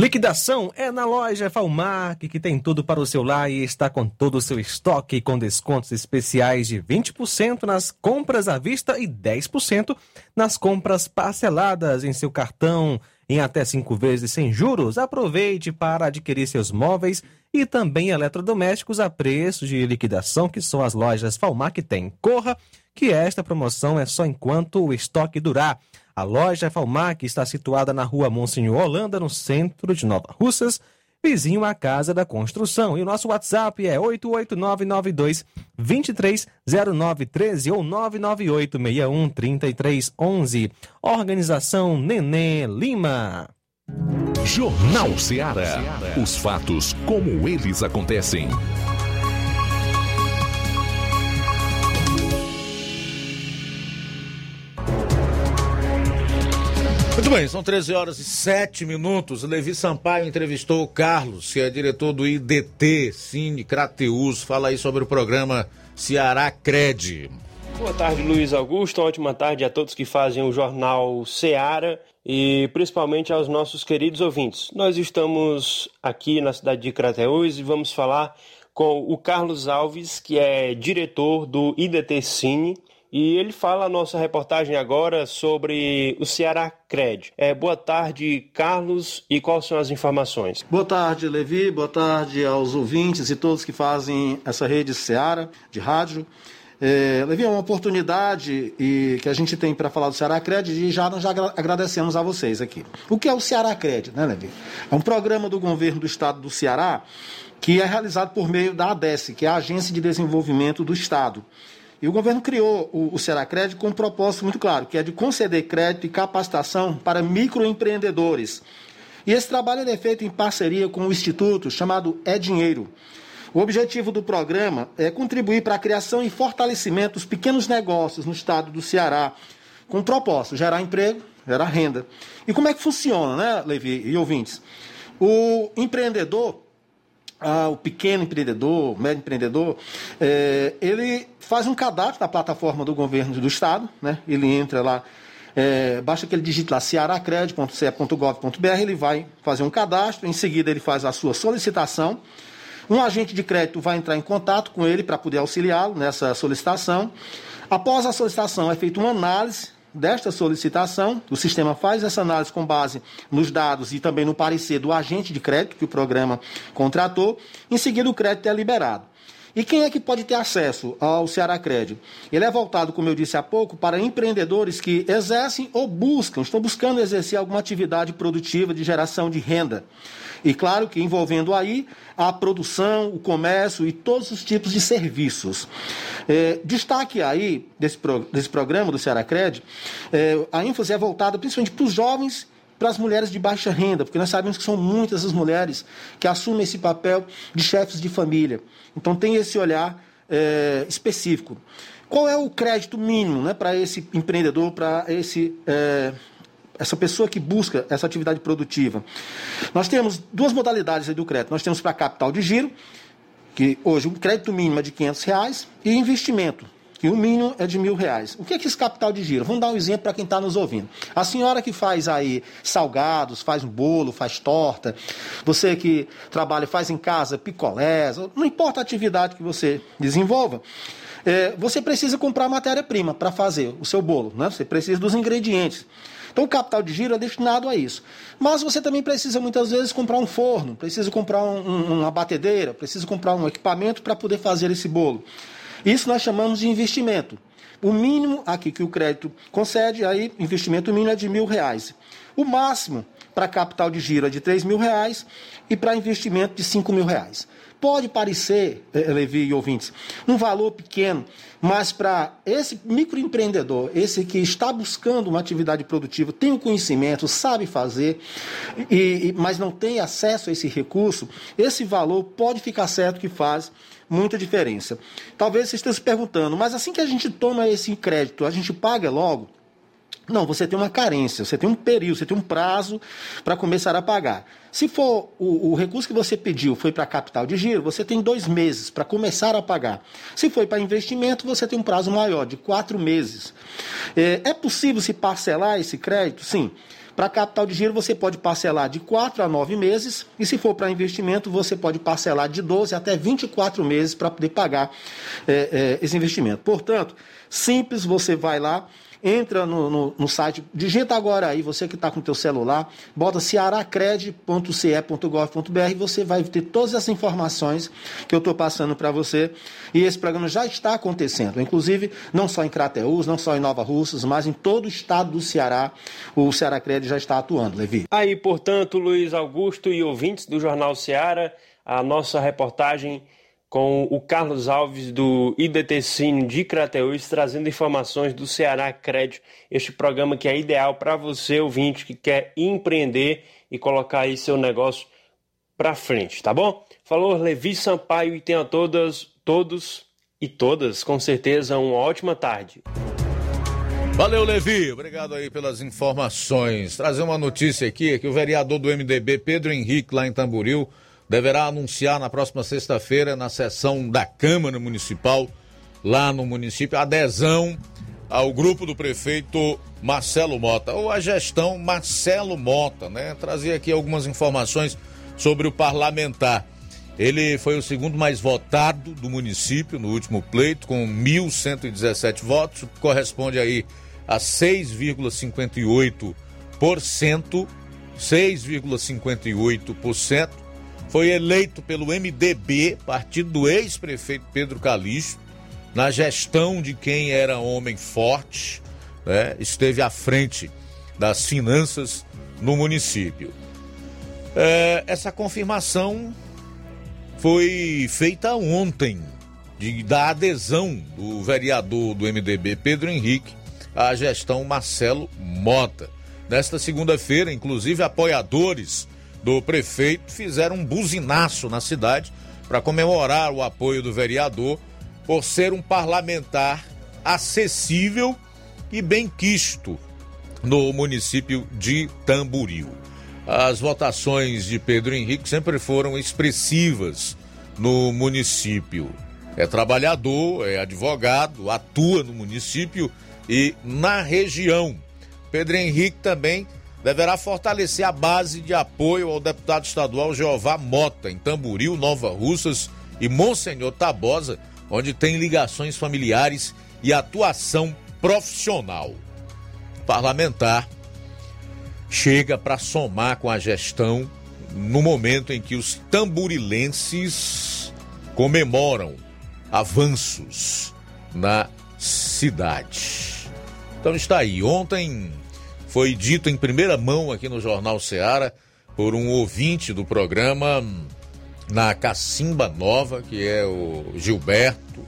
Liquidação é na loja Falmac, que tem tudo para o seu lar e está com todo o seu estoque com descontos especiais de 20% nas compras à vista e 10% nas compras parceladas em seu cartão em até cinco vezes sem juros. Aproveite para adquirir seus móveis e também eletrodomésticos a preço de liquidação que só as lojas Falmac têm. Corra, que esta promoção é só enquanto o estoque durar. A loja Falmac está situada na rua Monsenhor Holanda, no centro de Nova Russas, vizinho à Casa da Construção. E o nosso WhatsApp é 88992 230913 ou 998613311. Organização Nenê Lima. Jornal Ceará. Os fatos como eles acontecem. Muito bem, são 13 horas e 7 minutos. Levi Sampaio entrevistou o Carlos, que é diretor do IDT, Cine Crateus. Fala aí sobre o programa Ceará Cred. Boa tarde, Luiz Augusto. Ótima tarde a todos que fazem o jornal Ceará e principalmente aos nossos queridos ouvintes. Nós estamos aqui na cidade de Crateus e vamos falar com o Carlos Alves, que é diretor do IDT Cine e ele fala a nossa reportagem agora sobre o Ceará Cred. É, boa tarde, Carlos, e quais são as informações? Boa tarde, Levi, boa tarde aos ouvintes e todos que fazem essa rede Ceará de rádio. É, Levi, é uma oportunidade e, que a gente tem para falar do Ceará Cred e já nós já agradecemos a vocês aqui. O que é o Ceará Cred, né, Levi? É um programa do governo do estado do Ceará que é realizado por meio da ADES, que é a Agência de Desenvolvimento do Estado. E o governo criou o, o Seracred com um propósito muito claro, que é de conceder crédito e capacitação para microempreendedores. E esse trabalho é feito em parceria com o instituto chamado É Dinheiro. O objetivo do programa é contribuir para a criação e fortalecimento dos pequenos negócios no estado do Ceará, com o propósito gerar emprego, gerar renda. E como é que funciona, né, Levi e ouvintes? O empreendedor ah, o pequeno empreendedor, médio empreendedor, é, ele faz um cadastro na plataforma do governo do estado, né? ele entra lá, é, basta que ele digite lá cearacred.ce.gov.br, ele vai fazer um cadastro, em seguida ele faz a sua solicitação, um agente de crédito vai entrar em contato com ele para poder auxiliá-lo nessa solicitação. Após a solicitação, é feita uma análise desta solicitação, o sistema faz essa análise com base nos dados e também no parecer do agente de crédito que o programa contratou. Em seguida, o crédito é liberado. E quem é que pode ter acesso ao Ceará Crédito? Ele é voltado, como eu disse há pouco, para empreendedores que exercem ou buscam, estão buscando exercer alguma atividade produtiva de geração de renda. E claro que envolvendo aí a produção, o comércio e todos os tipos de serviços. É, destaque aí desse, pro, desse programa do Ceará Cred, é, a ênfase é voltada principalmente para os jovens para as mulheres de baixa renda, porque nós sabemos que são muitas as mulheres que assumem esse papel de chefes de família. Então tem esse olhar é, específico. Qual é o crédito mínimo né, para esse empreendedor, para esse é, essa pessoa que busca essa atividade produtiva. Nós temos duas modalidades do crédito. Nós temos para capital de giro, que hoje o crédito mínimo é de 500 reais, e investimento, que o mínimo é de mil reais. O que é que esse capital de giro? Vamos dar um exemplo para quem está nos ouvindo. A senhora que faz aí salgados, faz um bolo, faz torta, você que trabalha, faz em casa picolés, não importa a atividade que você desenvolva, é, você precisa comprar matéria-prima para fazer o seu bolo, né? Você precisa dos ingredientes. Então, o capital de giro é destinado a isso. Mas você também precisa, muitas vezes, comprar um forno, precisa comprar um, um, uma batedeira, precisa comprar um equipamento para poder fazer esse bolo. Isso nós chamamos de investimento. O mínimo aqui que o crédito concede, aí investimento mínimo é de mil reais. O máximo para capital de giro é de três mil reais e para investimento de cinco mil reais. Pode parecer, eh, Levi e ouvintes, um valor pequeno, mas para esse microempreendedor, esse que está buscando uma atividade produtiva, tem o conhecimento, sabe fazer, e, mas não tem acesso a esse recurso, esse valor pode ficar certo que faz muita diferença. Talvez você esteja se perguntando, mas assim que a gente toma esse crédito, a gente paga logo? Não, você tem uma carência, você tem um período, você tem um prazo para começar a pagar. Se for o, o recurso que você pediu foi para capital de giro, você tem dois meses para começar a pagar. Se foi para investimento, você tem um prazo maior, de quatro meses. É, é possível se parcelar esse crédito? Sim. Para capital de giro, você pode parcelar de 4 a 9 meses, e se for para investimento, você pode parcelar de 12 até 24 meses para poder pagar é, é, esse investimento. Portanto, simples, você vai lá, entra no, no, no, site, digita agora aí, você que está com o teu celular, bota cearacred.ce.gov.br você vai ter todas as informações que eu estou passando para você. E esse programa já está acontecendo, inclusive não só em Crateús, não só em Nova Russas, mas em todo o estado do Ceará, o Ceará Cred já está atuando, Levi. Aí, portanto, Luiz Augusto e ouvintes do Jornal Ceará, a nossa reportagem com o Carlos Alves do IDTCine de Crateús, trazendo informações do Ceará Crédito, este programa que é ideal para você, ouvinte, que quer empreender e colocar aí seu negócio para frente, tá bom? Falou Levi Sampaio e tenha todas, todos e todas, com certeza, uma ótima tarde. Valeu, Levi. Obrigado aí pelas informações. Trazer uma notícia aqui, é que o vereador do MDB, Pedro Henrique, lá em Tamboril, deverá anunciar na próxima sexta-feira, na sessão da Câmara Municipal, lá no município, adesão ao grupo do prefeito Marcelo Mota, ou a gestão Marcelo Mota, né? Trazer aqui algumas informações sobre o parlamentar. Ele foi o segundo mais votado do município no último pleito, com 1.117 votos, que corresponde aí a 6,58%. 6,58% foi eleito pelo MDB, partido do ex-prefeito Pedro Calixto, na gestão de quem era homem forte, né, esteve à frente das finanças no município. É, essa confirmação foi feita ontem, de, da adesão do vereador do MDB Pedro Henrique à gestão Marcelo Mota. Nesta segunda-feira, inclusive, apoiadores do prefeito fizeram um buzinaço na cidade para comemorar o apoio do vereador por ser um parlamentar acessível e bem quisto no município de Tamboril. As votações de Pedro Henrique sempre foram expressivas no município. É trabalhador, é advogado, atua no município e na região. Pedro Henrique também deverá fortalecer a base de apoio ao deputado estadual Jeová Mota, em Tamboril, Nova Russas e Monsenhor Tabosa, onde tem ligações familiares e atuação profissional. Parlamentar chega para somar com a gestão no momento em que os tamburilenses comemoram avanços na cidade. Então está aí. Ontem foi dito em primeira mão aqui no Jornal Seara por um ouvinte do programa na Cacimba Nova, que é o Gilberto.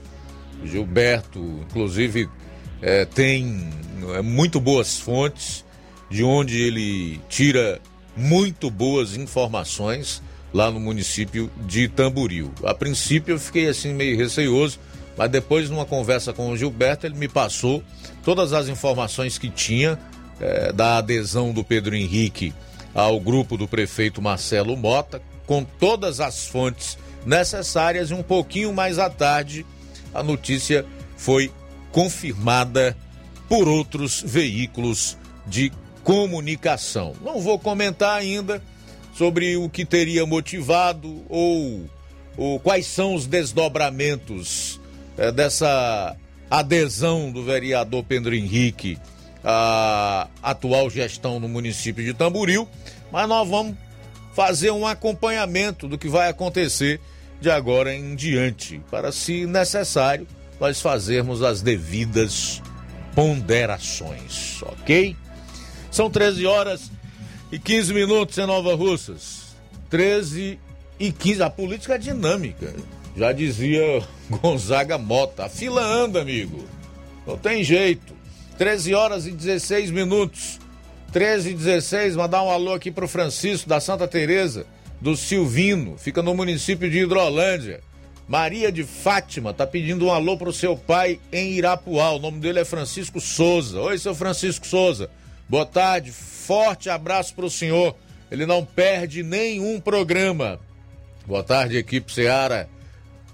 O Gilberto, inclusive, é, tem é, muito boas fontes, de onde ele tira muito boas informações lá no município de Tamboril. A princípio eu fiquei assim meio receoso, mas depois numa conversa com o Gilberto ele me passou todas as informações que tinha eh, da adesão do Pedro Henrique ao grupo do prefeito Marcelo Mota, com todas as fontes necessárias e um pouquinho mais à tarde a notícia foi confirmada por outros veículos de comunicação. Não vou comentar ainda sobre o que teria motivado ou, ou quais são os desdobramentos é, dessa adesão do vereador Pedro Henrique à atual gestão no município de Tamboril, mas nós vamos fazer um acompanhamento do que vai acontecer de agora em diante, para, se necessário, nós fazermos as devidas ponderações, ok? São 13 horas e 15 minutos em Nova Russas. 13 e 15. A política é dinâmica. Já dizia Gonzaga Mota. A fila anda, amigo. Não tem jeito. 13 horas e 16 minutos. 13 e 16, mandar um alô aqui pro Francisco da Santa Teresa do Silvino, fica no município de Hidrolândia. Maria de Fátima tá pedindo um alô pro seu pai em Irapuá. O nome dele é Francisco Souza. Oi, seu Francisco Souza. Boa tarde, forte abraço pro senhor. Ele não perde nenhum programa. Boa tarde, equipe Seara.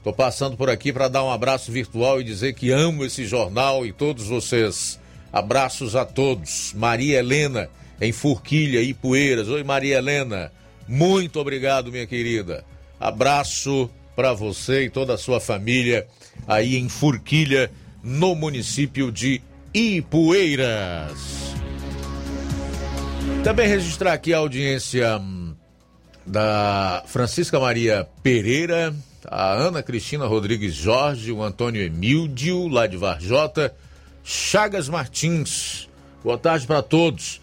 Tô passando por aqui para dar um abraço virtual e dizer que amo esse jornal e todos vocês. Abraços a todos. Maria Helena, em Forquilha e Poeiras. Oi, Maria Helena. Muito obrigado, minha querida. Abraço para você e toda a sua família aí em Forquilha, no município de Ipueiras. Também registrar aqui a audiência hum, da Francisca Maria Pereira, a Ana Cristina Rodrigues Jorge, o Antônio Emíldio, lá de Varjota, Chagas Martins. Boa tarde para todos.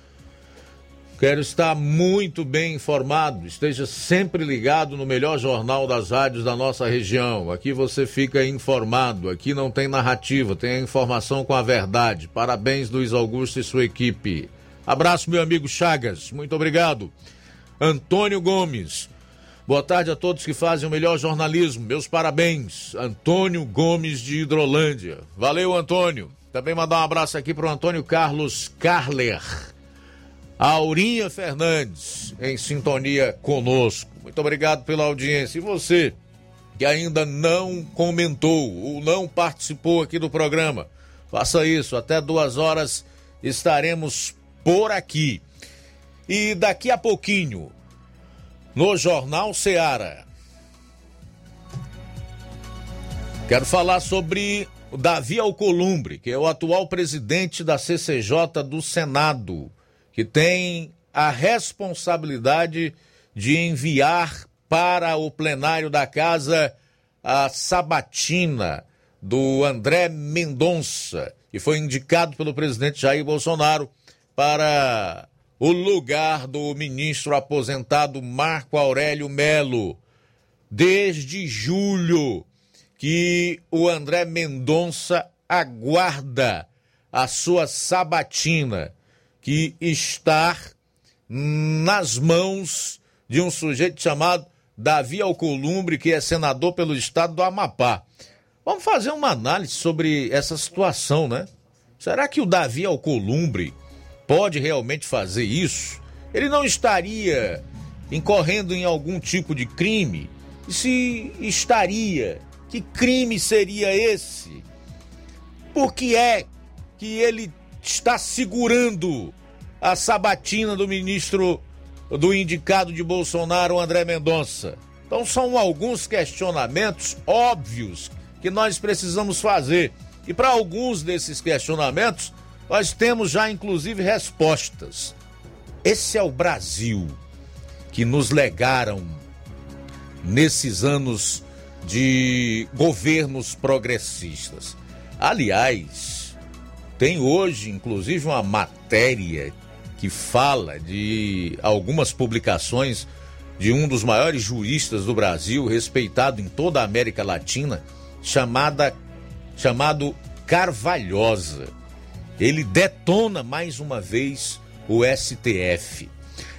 Quero estar muito bem informado. Esteja sempre ligado no melhor jornal das rádios da nossa região. Aqui você fica informado. Aqui não tem narrativa, tem a informação com a verdade. Parabéns, Luiz Augusto e sua equipe. Abraço, meu amigo Chagas. Muito obrigado. Antônio Gomes. Boa tarde a todos que fazem o melhor jornalismo. Meus parabéns. Antônio Gomes de Hidrolândia. Valeu, Antônio. Também mandar um abraço aqui para o Antônio Carlos Carler. Aurinha Fernandes, em sintonia conosco. Muito obrigado pela audiência. E você, que ainda não comentou ou não participou aqui do programa, faça isso. Até duas horas estaremos por aqui. E daqui a pouquinho, no Jornal Seara, quero falar sobre Davi Alcolumbre, que é o atual presidente da CCJ do Senado, que tem a responsabilidade de enviar para o plenário da casa a sabatina do André Mendonça, que foi indicado pelo presidente Jair Bolsonaro para o lugar do ministro aposentado Marco Aurélio Melo. Desde julho que o André Mendonça aguarda a sua sabatina, que está nas mãos de um sujeito chamado Davi Alcolumbre, que é senador pelo estado do Amapá. Vamos fazer uma análise sobre essa situação, né? Será que o Davi Alcolumbre pode realmente fazer isso, ele não estaria incorrendo em algum tipo de crime? E se estaria, que crime seria esse? Por que é que ele está segurando a sabatina do ministro do indicado de Bolsonaro, André Mendonça? Então são alguns questionamentos óbvios que nós precisamos fazer. E para alguns desses questionamentos, nós temos já inclusive respostas. Esse é o Brasil que nos legaram nesses anos de governos progressistas. Aliás, tem hoje inclusive uma matéria que fala de algumas publicações de um dos maiores juristas do Brasil, respeitado em toda a América Latina, chamada chamado Carvalhosa ele detona mais uma vez o STF.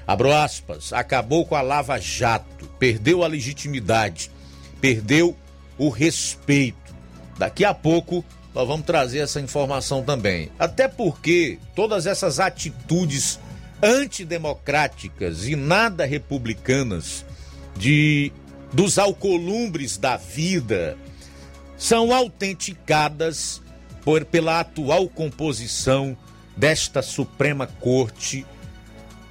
Abro aspas, acabou com a Lava Jato, perdeu a legitimidade, perdeu o respeito. Daqui a pouco nós vamos trazer essa informação também. Até porque todas essas atitudes antidemocráticas e nada republicanas de dos alcolumbres da vida são autenticadas por, pela atual composição desta Suprema Corte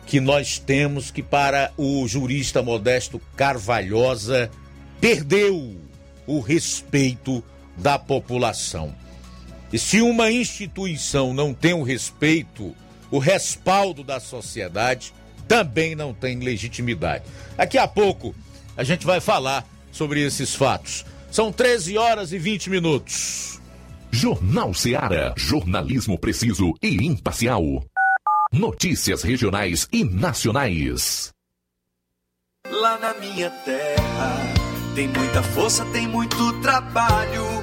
que nós temos que para o jurista Modesto Carvalhosa perdeu o respeito da população. E se uma instituição não tem o respeito, o respaldo da sociedade, também não tem legitimidade. Daqui a pouco a gente vai falar sobre esses fatos. São 13 horas e 20 minutos. Jornal Seara. Jornalismo preciso e imparcial. Notícias regionais e nacionais. Lá na minha terra tem muita força, tem muito trabalho.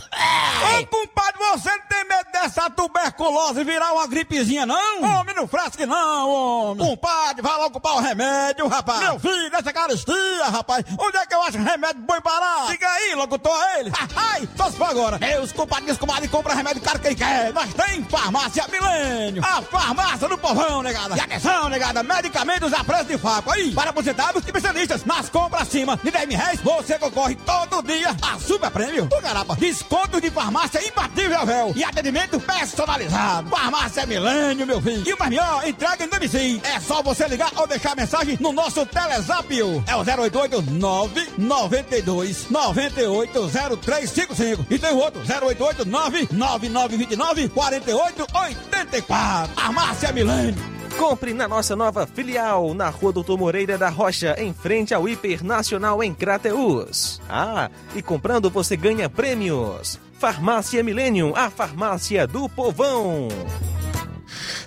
Ô, compadre, você não tem medo dessa essa tuberculose virar uma gripezinha, não? Homem, não fresque não, homem. Compadre, vai logo comprar o remédio, rapaz. Meu filho, essa caristia, rapaz. Onde é que eu acho remédio bom parar? Diga aí, locutor, ele. Ai, só se for agora. Meus compadres, comadre, compra remédio caro quem quer. Nós tem farmácia Milênio. A farmácia do povão, negada. E atenção, negada, medicamentos a preço de faco. Aí, para aposentados e especialistas, nas compras acima de 10 mil reais, você concorre todo dia a super prêmio. O garapa, descontos de farmácia imbatível, véu. E atendimento personalizado. Farmácia Milênio, meu filho. E o melhor, entrega em domicílio. É só você ligar ou deixar mensagem no nosso Telezap. É o 088 992 98 0355. E tem o outro, 088 99929 4884. Farmácia Milênio. Compre na nossa nova filial, na Rua Doutor Moreira da Rocha, em frente ao Hipernacional em Crateus. Ah, e comprando você ganha prêmios. Farmácia Millennium, a farmácia do povão.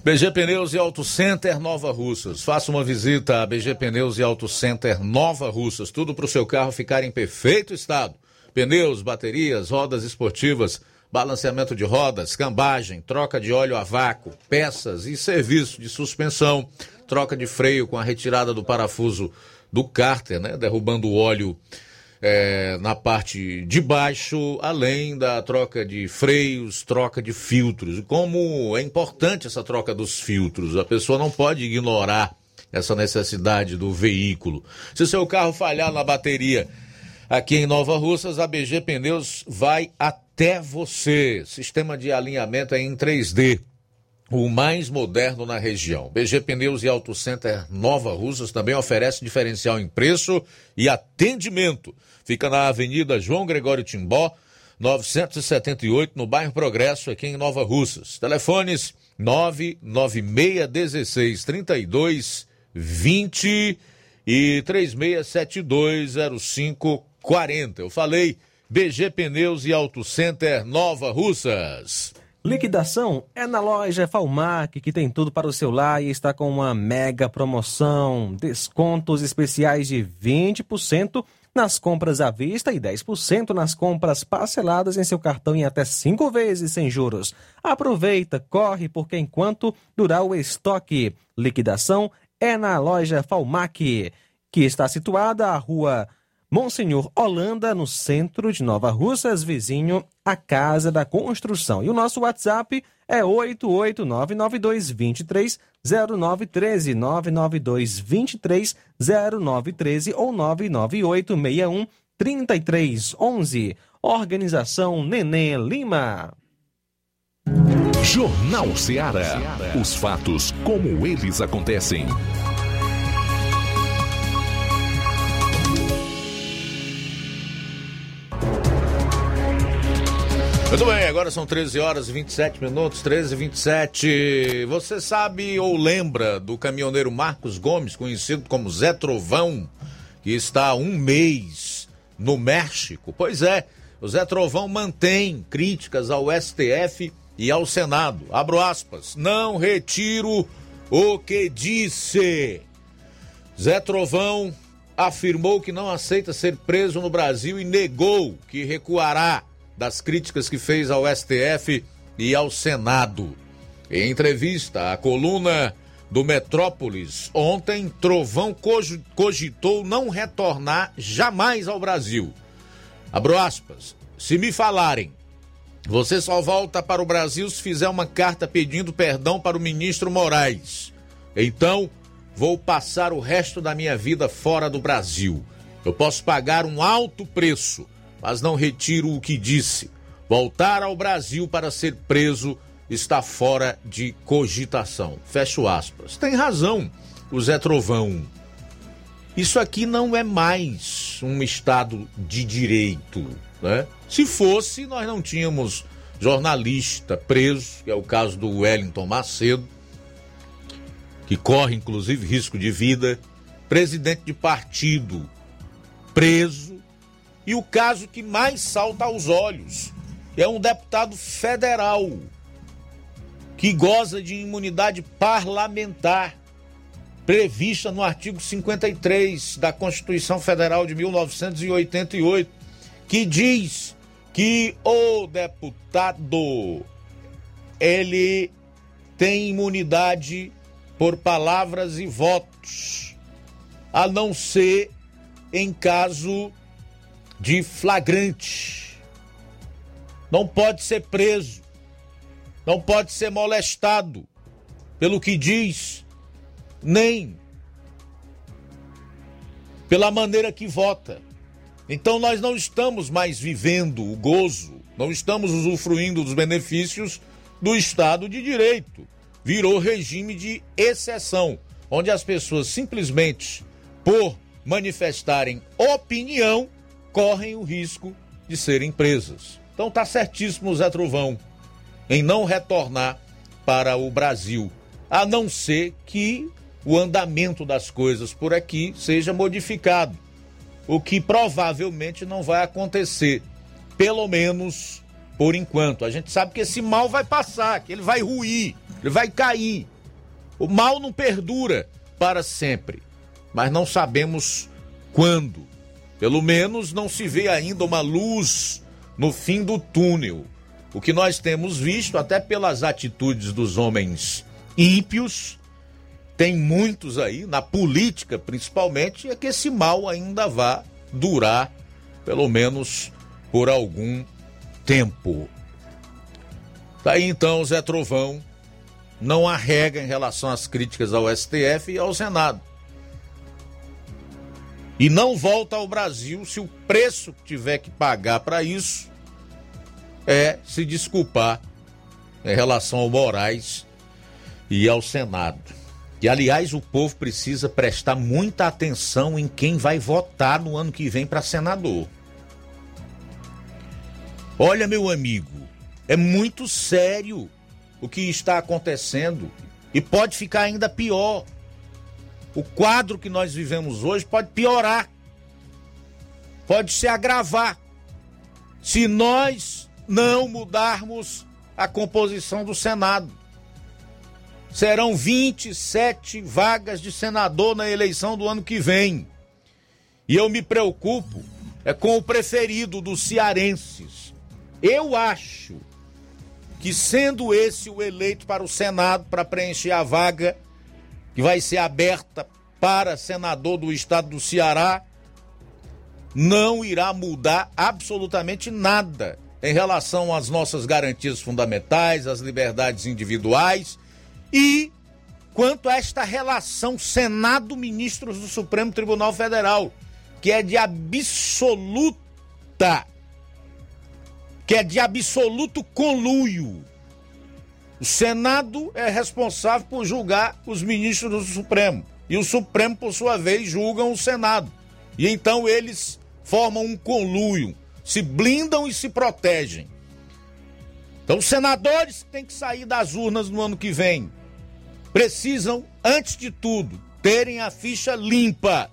BG Pneus e Auto Center Nova Russas. Faça uma visita a BG Pneus e Auto Center Nova Russas. Tudo para o seu carro ficar em perfeito estado. Pneus, baterias, rodas esportivas balanceamento de rodas, cambagem, troca de óleo a vácuo, peças e serviço de suspensão, troca de freio com a retirada do parafuso do cárter, né, derrubando o óleo é, na parte de baixo, além da troca de freios, troca de filtros. Como é importante essa troca dos filtros, a pessoa não pode ignorar essa necessidade do veículo. Se seu carro falhar na bateria, aqui em Nova Russas, a BG Pneus vai até até você. Sistema de alinhamento é em 3D. O mais moderno na região. BG Pneus e Auto Center Nova Russas também oferece diferencial em preço e atendimento. Fica na Avenida João Gregório Timbó, 978, no bairro Progresso, aqui em Nova Russas. Telefones 99616 32 20 e 36720540. Eu falei BG Pneus e Auto Center Nova Russas. Liquidação é na loja Falmac, que tem tudo para o seu lar e está com uma mega promoção. Descontos especiais de 20% nas compras à vista e 10% nas compras parceladas em seu cartão em até cinco vezes sem juros. Aproveita, corre, porque enquanto durar o estoque, liquidação é na loja Falmac, que está situada à rua Monsenhor Holanda, no centro de Nova Russas, vizinho à Casa da Construção. E o nosso WhatsApp é 88992230913, 992230913 ou 998613311. Organização Nenê Lima. Jornal Ceará. Os fatos como eles acontecem. Muito bem, agora são 13 horas e 27 minutos, 13 e 27. Você sabe ou lembra do caminhoneiro Marcos Gomes, conhecido como Zé Trovão, que está há um mês no México? Pois é, o Zé Trovão mantém críticas ao STF e ao Senado. Abro aspas, não retiro o que disse. Zé Trovão afirmou que não aceita ser preso no Brasil e negou que recuará das críticas que fez ao STF e ao Senado. Em entrevista à coluna do Metrópolis, ontem, Trovão cogitou não retornar jamais ao Brasil. Abro aspas. Se me falarem, você só volta para o Brasil se fizer uma carta pedindo perdão para o ministro Moraes. Então, vou passar o resto da minha vida fora do Brasil. Eu posso pagar um alto preço mas não retiro o que disse. Voltar ao Brasil para ser preso está fora de cogitação. Fecho aspas. Tem razão o Zé Trovão. Isso aqui não é mais um Estado de direito. Né? Se fosse, nós não tínhamos jornalista preso, que é o caso do Wellington Macedo, que corre inclusive risco de vida, presidente de partido preso, e o caso que mais salta aos olhos é um deputado federal que goza de imunidade parlamentar prevista no artigo 53 da Constituição Federal de 1988, que diz que o deputado ele tem imunidade por palavras e votos, a não ser em caso de flagrante. Não pode ser preso, não pode ser molestado pelo que diz, nem pela maneira que vota. Então nós não estamos mais vivendo o gozo, não estamos usufruindo dos benefícios do Estado de Direito. Virou regime de exceção, onde as pessoas simplesmente, por manifestarem opinião, correm o risco de serem presas. Então tá certíssimo o Zé Trovão em não retornar para o Brasil, a não ser que o andamento das coisas por aqui seja modificado, o que provavelmente não vai acontecer, pelo menos por enquanto. A gente sabe que esse mal vai passar, que ele vai ruir, ele vai cair. O mal não perdura para sempre, mas não sabemos quando. Pelo menos não se vê ainda uma luz no fim do túnel. O que nós temos visto, até pelas atitudes dos homens ímpios, tem muitos aí, na política principalmente, é que esse mal ainda vá durar, pelo menos por algum tempo. Daí tá então, Zé Trovão não arrega em relação às críticas ao STF e ao Senado. E não volta ao Brasil se o preço que tiver que pagar para isso é se desculpar em relação ao Moraes e ao Senado. E aliás, o povo precisa prestar muita atenção em quem vai votar no ano que vem para senador. Olha, meu amigo, é muito sério o que está acontecendo e pode ficar ainda pior. O quadro que nós vivemos hoje pode piorar, pode se agravar, se nós não mudarmos a composição do Senado serão 27 vagas de senador na eleição do ano que vem. E eu me preocupo é com o preferido dos cearenses. Eu acho que sendo esse o eleito para o Senado para preencher a vaga que vai ser aberta para senador do estado do Ceará, não irá mudar absolutamente nada em relação às nossas garantias fundamentais, às liberdades individuais e quanto a esta relação Senado-Ministros do Supremo Tribunal Federal, que é de absoluta, que é de absoluto conluio. O Senado é responsável por julgar os ministros do Supremo. E o Supremo, por sua vez, julgam o Senado. E então eles formam um conluio, se blindam e se protegem. Então, os senadores têm que sair das urnas no ano que vem precisam, antes de tudo, terem a ficha limpa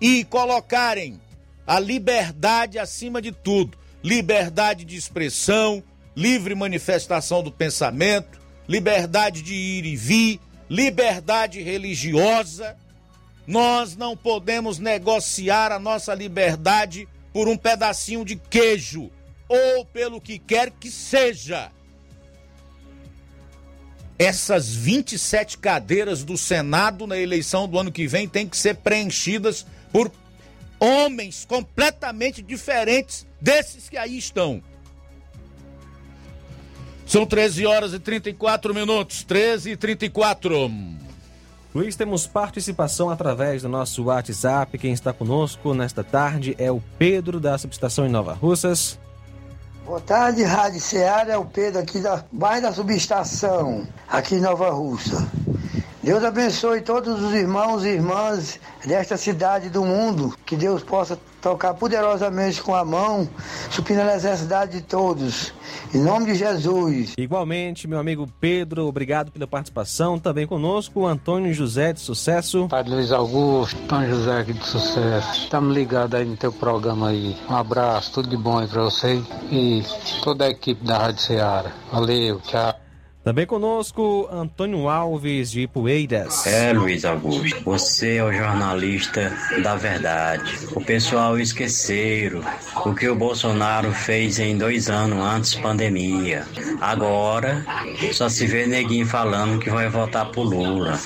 e colocarem a liberdade acima de tudo. Liberdade de expressão, livre manifestação do pensamento, liberdade de ir e vir, liberdade religiosa. Nós não podemos negociar a nossa liberdade por um pedacinho de queijo ou pelo que quer que seja essas 27 cadeiras do Senado na eleição do ano que vem têm que ser preenchidas por homens completamente diferentes desses que aí estão. São 13 horas e 34 minutos, 13 e 34. Luiz, temos participação através do nosso WhatsApp. Quem está conosco nesta tarde é o Pedro da Subestação em Nova Russas. Boa tarde, Rádio Ceará, é o Pedro aqui da bairro da subestação, aqui em Nova Russa. Deus abençoe todos os irmãos e irmãs desta cidade do mundo, que Deus possa tocar poderosamente com a mão, suprindo a necessidade de todos. Em nome de Jesus. Igualmente, meu amigo Pedro, obrigado pela participação. Também conosco, o Antônio José de Sucesso. Padre Luiz Augusto, Antônio José aqui de Sucesso. Estamos ligados aí no teu programa aí. Um abraço, tudo de bom aí pra você e toda a equipe da Rádio Ceará. Valeu, tchau. Também conosco, Antônio Alves de Poeiras. É, Luiz Augusto, você é o jornalista da verdade. O pessoal esqueceram o que o Bolsonaro fez em dois anos antes da pandemia. Agora, só se vê neguinho falando que vai votar pro Lula.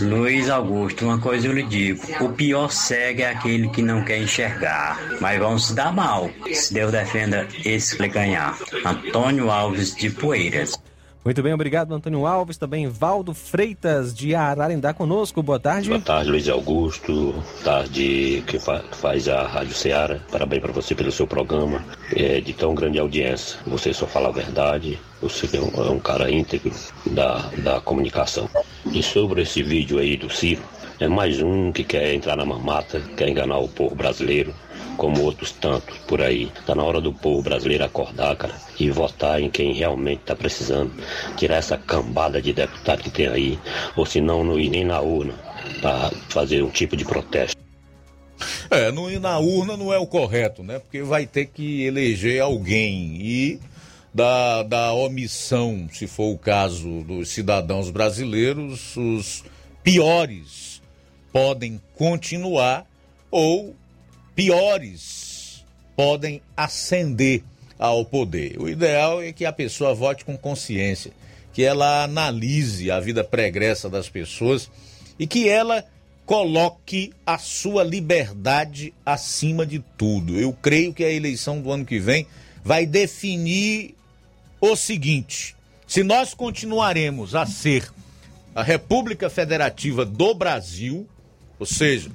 Luiz Augusto, uma coisa eu lhe digo: o pior cego é aquele que não quer enxergar. Mas vamos se dar mal, se Deus defenda esse ganhar. Antônio Alves de Poeiras. Muito bem, obrigado, Antônio Alves. Também Valdo Freitas, de Ararendá, conosco. Boa tarde. Boa tarde, Luiz Augusto. Tarde que fa faz a Rádio Ceará. Parabéns para você pelo seu programa é, de tão grande audiência. Você só fala a verdade. Você é um, é um cara íntegro da, da comunicação. E sobre esse vídeo aí do Ciro, é mais um que quer entrar na mamata, quer enganar o povo brasileiro como outros tantos por aí. Tá na hora do povo brasileiro acordar, cara, e votar em quem realmente tá precisando. Tirar essa cambada de deputado que tem aí, ou se não, não ir nem na urna para fazer um tipo de protesto. É, não ir na urna não é o correto, né? Porque vai ter que eleger alguém e da, da omissão, se for o caso dos cidadãos brasileiros, os piores podem continuar ou piores podem ascender ao poder. O ideal é que a pessoa vote com consciência, que ela analise a vida pregressa das pessoas e que ela coloque a sua liberdade acima de tudo. Eu creio que a eleição do ano que vem vai definir o seguinte: se nós continuaremos a ser a República Federativa do Brasil, ou seja,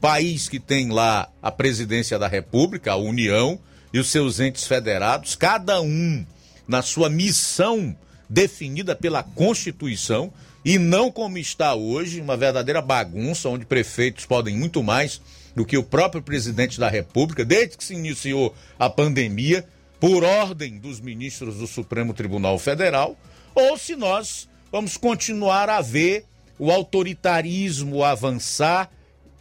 país que tem lá a presidência da República, a União e os seus entes federados, cada um na sua missão definida pela Constituição e não como está hoje, uma verdadeira bagunça onde prefeitos podem muito mais do que o próprio presidente da República, desde que se iniciou a pandemia, por ordem dos ministros do Supremo Tribunal Federal, ou se nós vamos continuar a ver o autoritarismo avançar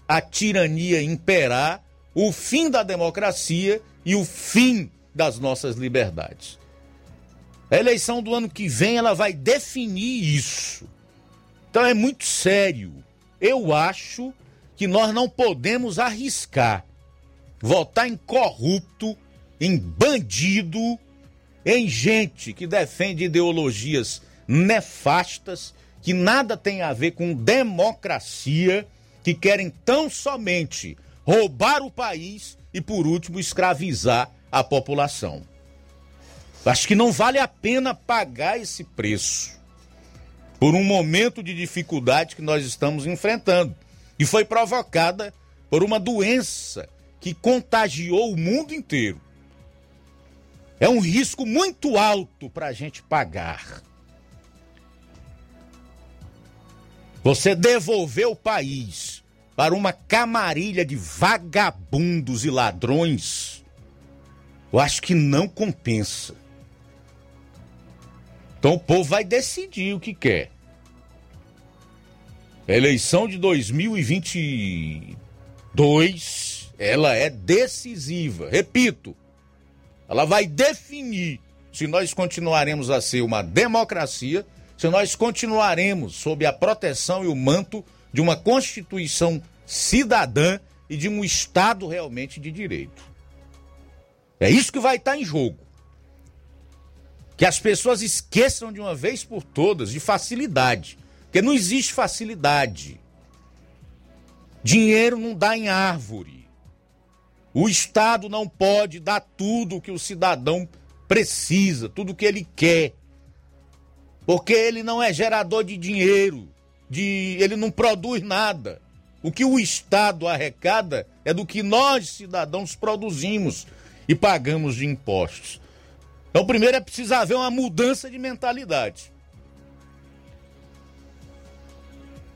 a tirania imperar, o fim da democracia e o fim das nossas liberdades. A eleição do ano que vem ela vai definir isso. Então é muito sério. Eu acho que nós não podemos arriscar votar em corrupto, em bandido, em gente que defende ideologias nefastas, que nada tem a ver com democracia que querem tão somente roubar o país e, por último, escravizar a população. Acho que não vale a pena pagar esse preço por um momento de dificuldade que nós estamos enfrentando e foi provocada por uma doença que contagiou o mundo inteiro. É um risco muito alto para a gente pagar. Você devolver o país para uma camarilha de vagabundos e ladrões, eu acho que não compensa. Então o povo vai decidir o que quer. A eleição de 2022, ela é decisiva. Repito, ela vai definir se nós continuaremos a ser uma democracia se nós continuaremos sob a proteção e o manto de uma Constituição cidadã e de um Estado realmente de direito. É isso que vai estar em jogo. Que as pessoas esqueçam de uma vez por todas de facilidade. Porque não existe facilidade. Dinheiro não dá em árvore. O Estado não pode dar tudo o que o cidadão precisa, tudo o que ele quer. Porque ele não é gerador de dinheiro, de ele não produz nada. O que o Estado arrecada é do que nós, cidadãos, produzimos e pagamos de impostos. Então, primeiro é preciso haver uma mudança de mentalidade.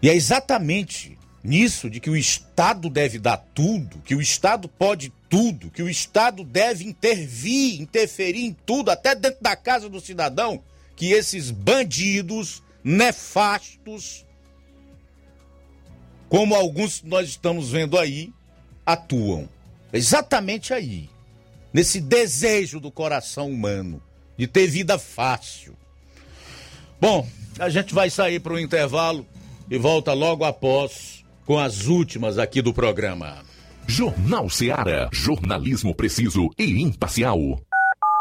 E é exatamente nisso de que o Estado deve dar tudo, que o Estado pode tudo, que o Estado deve intervir, interferir em tudo, até dentro da casa do cidadão, que esses bandidos nefastos, como alguns nós estamos vendo aí, atuam. Exatamente aí. Nesse desejo do coração humano de ter vida fácil. Bom, a gente vai sair para o intervalo e volta logo após com as últimas aqui do programa. Jornal Seara. Jornalismo preciso e imparcial.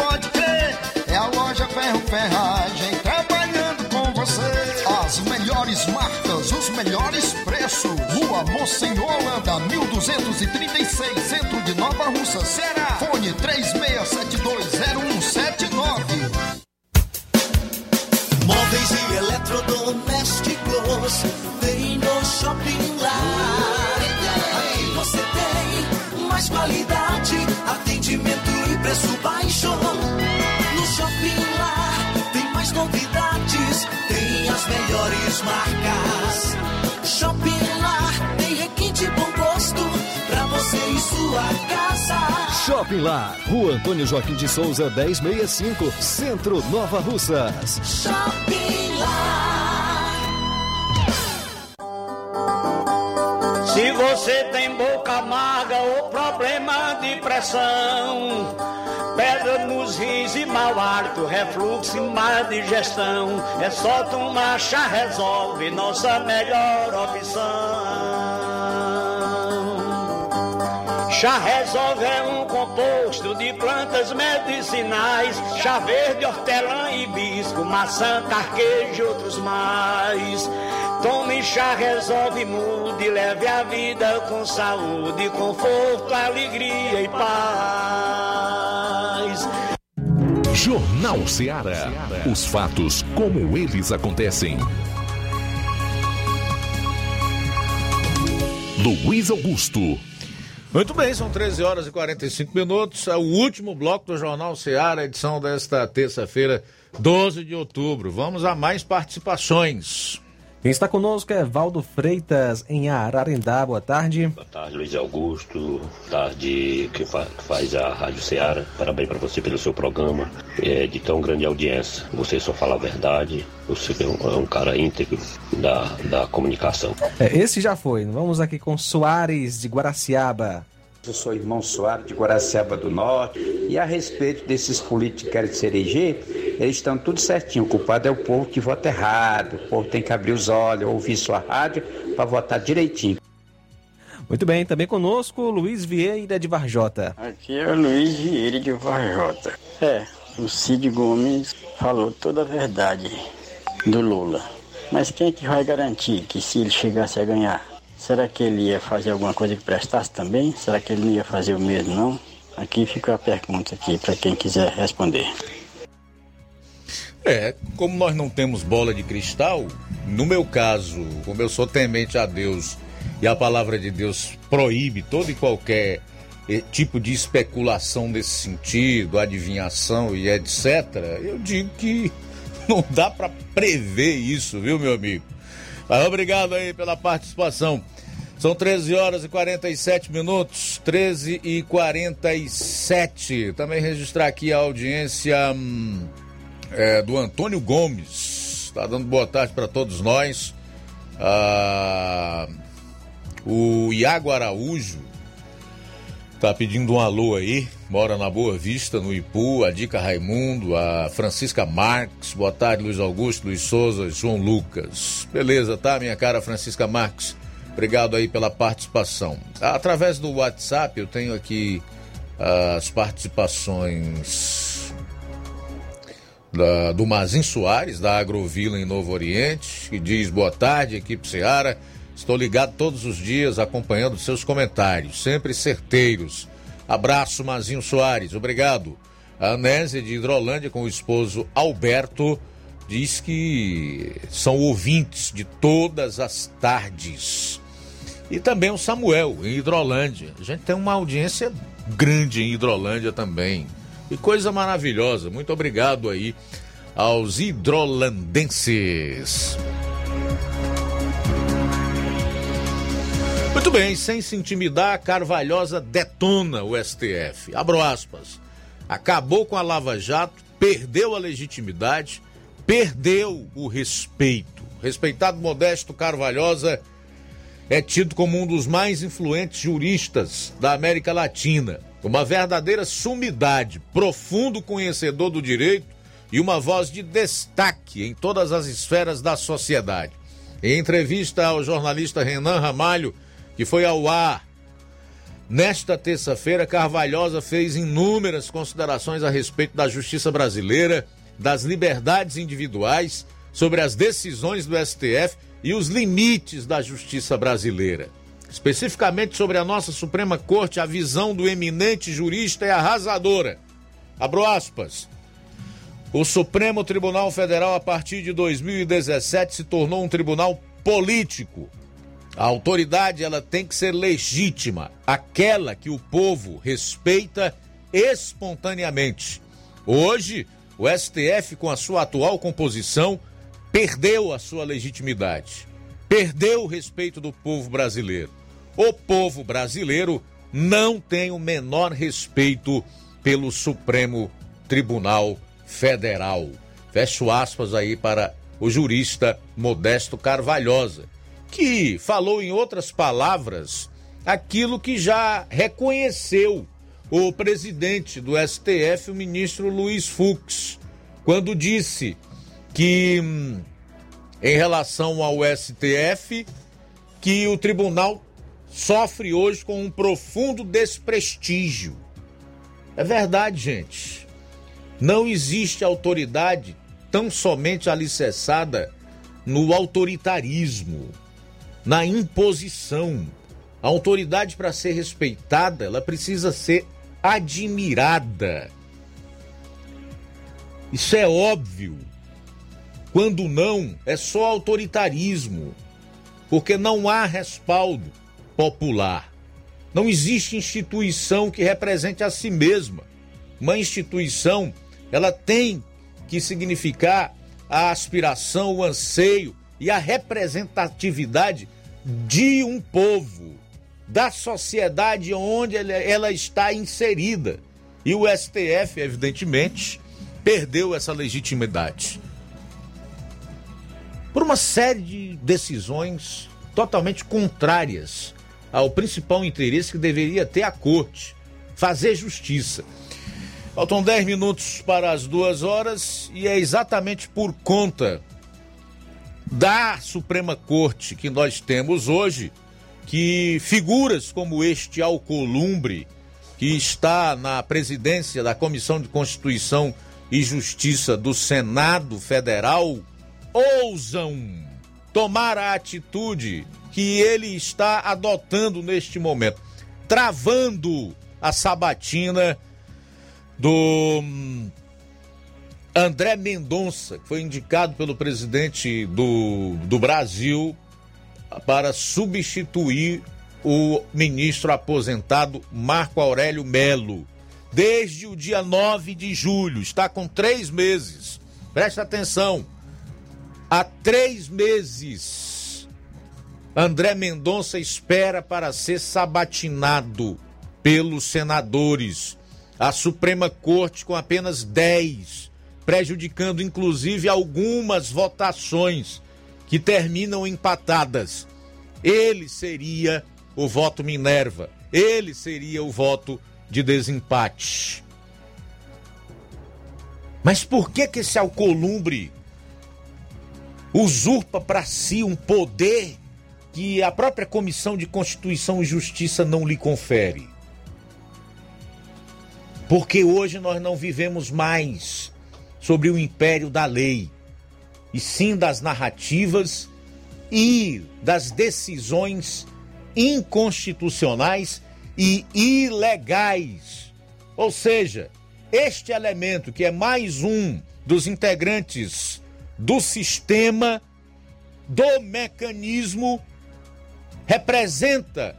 Rua Monsenhor Holanda, 1236, centro de Nova Russa, Ceará. Fone 36720179. Móveis e eletrodomésticos tem no Shopping Lar. Aqui você tem mais qualidade, atendimento e preço baixo. No Shopping Lar tem mais novidades, tem as melhores marcas. Sua casa. Shopping Lá, Rua Antônio Joaquim de Souza, 1065, Centro Nova Russas. Shopping Lar. Se você tem boca amarga ou problema de pressão, pedra nos rins e mau hálito, refluxo e má digestão, é só tomar chá resolve, nossa melhor opção. Chá resolve é um composto de plantas medicinais, chá verde, hortelã, hibisco, maçã, carquejo e outros mais. Tome chá, resolve, mude, leve a vida com saúde, conforto, alegria e paz. Jornal Ceará. Os fatos como eles acontecem. Luiz Augusto. Muito bem, são 13 horas e 45 minutos. É o último bloco do Jornal Ceará, edição desta terça-feira, 12 de outubro. Vamos a mais participações. Quem está conosco é Valdo Freitas, em Ararendá. Boa tarde. Boa tarde, Luiz Augusto. Tarde que, fa que faz a Rádio Ceará. Parabéns para você pelo seu programa. É de tão grande audiência. Você só fala a verdade. Você é um, é um cara íntegro da, da comunicação. É, esse já foi. Vamos aqui com Soares de Guaraciaba. Eu sou irmão Soares de Guaraciaba do Norte. E a respeito desses políticos que querem se eleger, eles estão tudo certinho. O culpado é o povo que vota errado. O povo tem que abrir os olhos, ouvir sua rádio para votar direitinho. Muito bem, também conosco Luiz Vieira de Varjota. Aqui é o Luiz Vieira de Varjota. É, o Cid Gomes falou toda a verdade do Lula. Mas quem é que vai garantir que se ele chegasse a ganhar, será que ele ia fazer alguma coisa que prestasse também? Será que ele não ia fazer o mesmo não? Aqui fica a pergunta aqui para quem quiser responder. É, como nós não temos bola de cristal, no meu caso, como eu sou temente a Deus e a palavra de Deus proíbe todo e qualquer eh, tipo de especulação nesse sentido, adivinhação e etc., eu digo que não dá para prever isso, viu, meu amigo? Mas obrigado aí pela participação. São 13 horas e 47 minutos, 13 e 47. Também registrar aqui a audiência. Hum, é, do Antônio Gomes. Está dando boa tarde para todos nós. Ah, o Iago Araújo está pedindo um alô aí. Mora na Boa Vista, no Ipu. A Dica Raimundo, a Francisca Marques. Boa tarde, Luiz Augusto, Luiz Souza, João Lucas. Beleza, tá, minha cara Francisca Marques? Obrigado aí pela participação. Através do WhatsApp eu tenho aqui as participações da, do Mazin Soares, da Agrovila em Novo Oriente, que diz boa tarde, equipe Seara. Estou ligado todos os dias acompanhando seus comentários, sempre certeiros. Abraço, Mazinho Soares, obrigado. A Anésia de Hidrolândia com o esposo Alberto diz que são ouvintes de todas as tardes. E também o Samuel, em Hidrolândia. A gente tem uma audiência grande em Hidrolândia também. E coisa maravilhosa. Muito obrigado aí aos hidrolandenses. Muito bem, sem se intimidar, Carvalhosa detona o STF. Abro aspas. Acabou com a Lava Jato, perdeu a legitimidade, perdeu o respeito. Respeitado Modesto Carvalhosa é tido como um dos mais influentes juristas da América Latina uma verdadeira sumidade, profundo conhecedor do direito e uma voz de destaque em todas as esferas da sociedade. Em entrevista ao jornalista Renan Ramalho, que foi ao ar nesta terça-feira, Carvalhosa fez inúmeras considerações a respeito da justiça brasileira, das liberdades individuais, sobre as decisões do STF e os limites da justiça brasileira. Especificamente sobre a nossa Suprema Corte, a visão do eminente jurista é arrasadora. Abro aspas. O Supremo Tribunal Federal, a partir de 2017, se tornou um tribunal político. A autoridade ela tem que ser legítima, aquela que o povo respeita espontaneamente. Hoje, o STF, com a sua atual composição, perdeu a sua legitimidade, perdeu o respeito do povo brasileiro o povo brasileiro não tem o menor respeito pelo Supremo Tribunal Federal. Fecho aspas aí para o jurista Modesto Carvalhosa, que falou em outras palavras aquilo que já reconheceu o presidente do STF, o ministro Luiz Fux, quando disse que hum, em relação ao STF que o tribunal sofre hoje com um profundo desprestígio. É verdade, gente. Não existe autoridade tão somente alicerçada no autoritarismo, na imposição. A autoridade, para ser respeitada, ela precisa ser admirada. Isso é óbvio. Quando não, é só autoritarismo, porque não há respaldo popular. Não existe instituição que represente a si mesma. Uma instituição, ela tem que significar a aspiração, o anseio e a representatividade de um povo, da sociedade onde ela está inserida. E o STF, evidentemente, perdeu essa legitimidade. Por uma série de decisões totalmente contrárias ao principal interesse que deveria ter a corte: fazer justiça. Faltam 10 minutos para as duas horas e é exatamente por conta da Suprema Corte que nós temos hoje que figuras como este Alcolumbre, que está na presidência da Comissão de Constituição e Justiça do Senado Federal, ousam tomar a atitude que ele está adotando neste momento, travando a sabatina do hum, André Mendonça, que foi indicado pelo presidente do, do Brasil para substituir o ministro aposentado Marco Aurélio Melo. Desde o dia 9 de julho, está com três meses. Presta atenção. Há três meses André Mendonça espera para ser sabatinado pelos senadores. A Suprema Corte com apenas 10, prejudicando inclusive algumas votações que terminam empatadas. Ele seria o voto Minerva, ele seria o voto de desempate. Mas por que que esse Alcolumbre usurpa para si um poder que a própria Comissão de Constituição e Justiça não lhe confere. Porque hoje nós não vivemos mais sobre o império da lei, e sim das narrativas e das decisões inconstitucionais e ilegais. Ou seja, este elemento que é mais um dos integrantes do sistema do mecanismo representa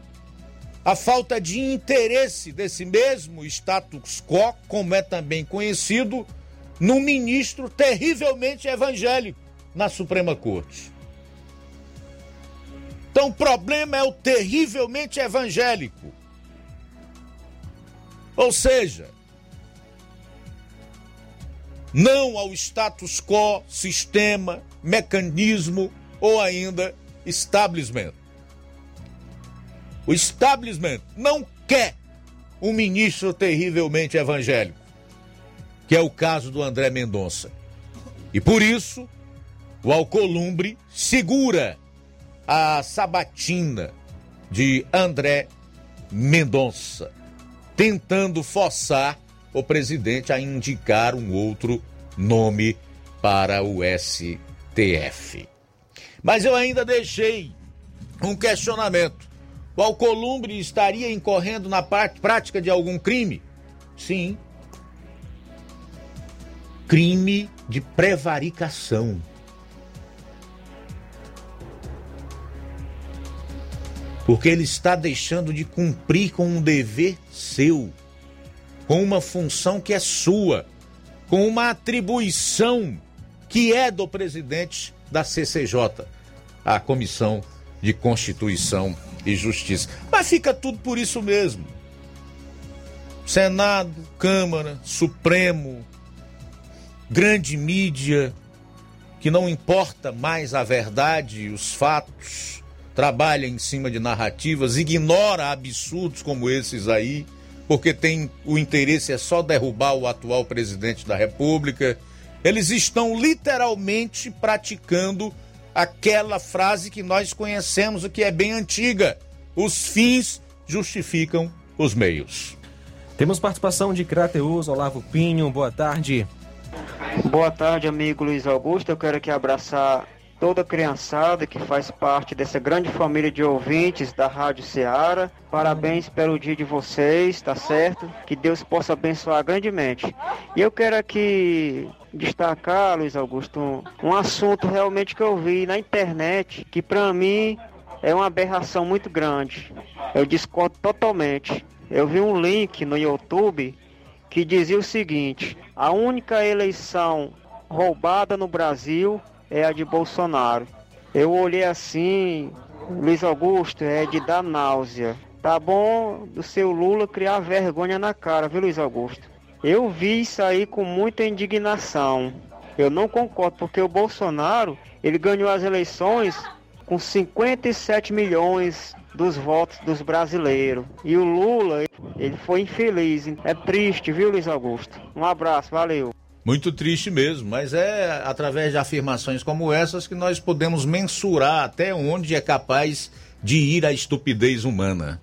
a falta de interesse desse mesmo status quo, como é também conhecido, num ministro terrivelmente evangélico na Suprema Corte. Então o problema é o terrivelmente evangélico. Ou seja, não ao status quo, sistema, mecanismo ou ainda establishment. O establishment não quer um ministro terrivelmente evangélico, que é o caso do André Mendonça. E por isso, o Alcolumbre segura a sabatina de André Mendonça, tentando forçar o presidente a indicar um outro nome para o STF. Mas eu ainda deixei um questionamento. O Alcolumbre estaria incorrendo na prática de algum crime? Sim. Crime de prevaricação. Porque ele está deixando de cumprir com um dever seu, com uma função que é sua, com uma atribuição que é do presidente da CCJ, a Comissão de Constituição e Justiça. Mas fica tudo por isso mesmo. Senado, Câmara, Supremo, grande mídia, que não importa mais a verdade os fatos, trabalha em cima de narrativas, ignora absurdos como esses aí, porque tem o interesse é só derrubar o atual presidente da República. Eles estão literalmente praticando aquela frase que nós conhecemos, o que é bem antiga: os fins justificam os meios. Temos participação de Crateus, Olavo Pinho, boa tarde. Boa tarde, amigo Luiz Augusto. Eu quero aqui abraçar toda a criançada que faz parte dessa grande família de ouvintes da Rádio Ceará. Parabéns pelo dia de vocês, tá certo? Que Deus possa abençoar grandemente. E eu quero aqui destacar, Luiz Augusto, um, assunto realmente que eu vi na internet que para mim é uma aberração muito grande. Eu discordo totalmente. Eu vi um link no YouTube que dizia o seguinte: a única eleição roubada no Brasil é a de Bolsonaro. Eu olhei assim, Luiz Augusto, é de dar náusea. Tá bom do seu Lula criar vergonha na cara, viu, Luiz Augusto? Eu vi isso aí com muita indignação. Eu não concordo, porque o Bolsonaro, ele ganhou as eleições com 57 milhões dos votos dos brasileiros. E o Lula, ele foi infeliz. É triste, viu, Luiz Augusto? Um abraço, valeu. Muito triste mesmo, mas é através de afirmações como essas que nós podemos mensurar até onde é capaz de ir a estupidez humana.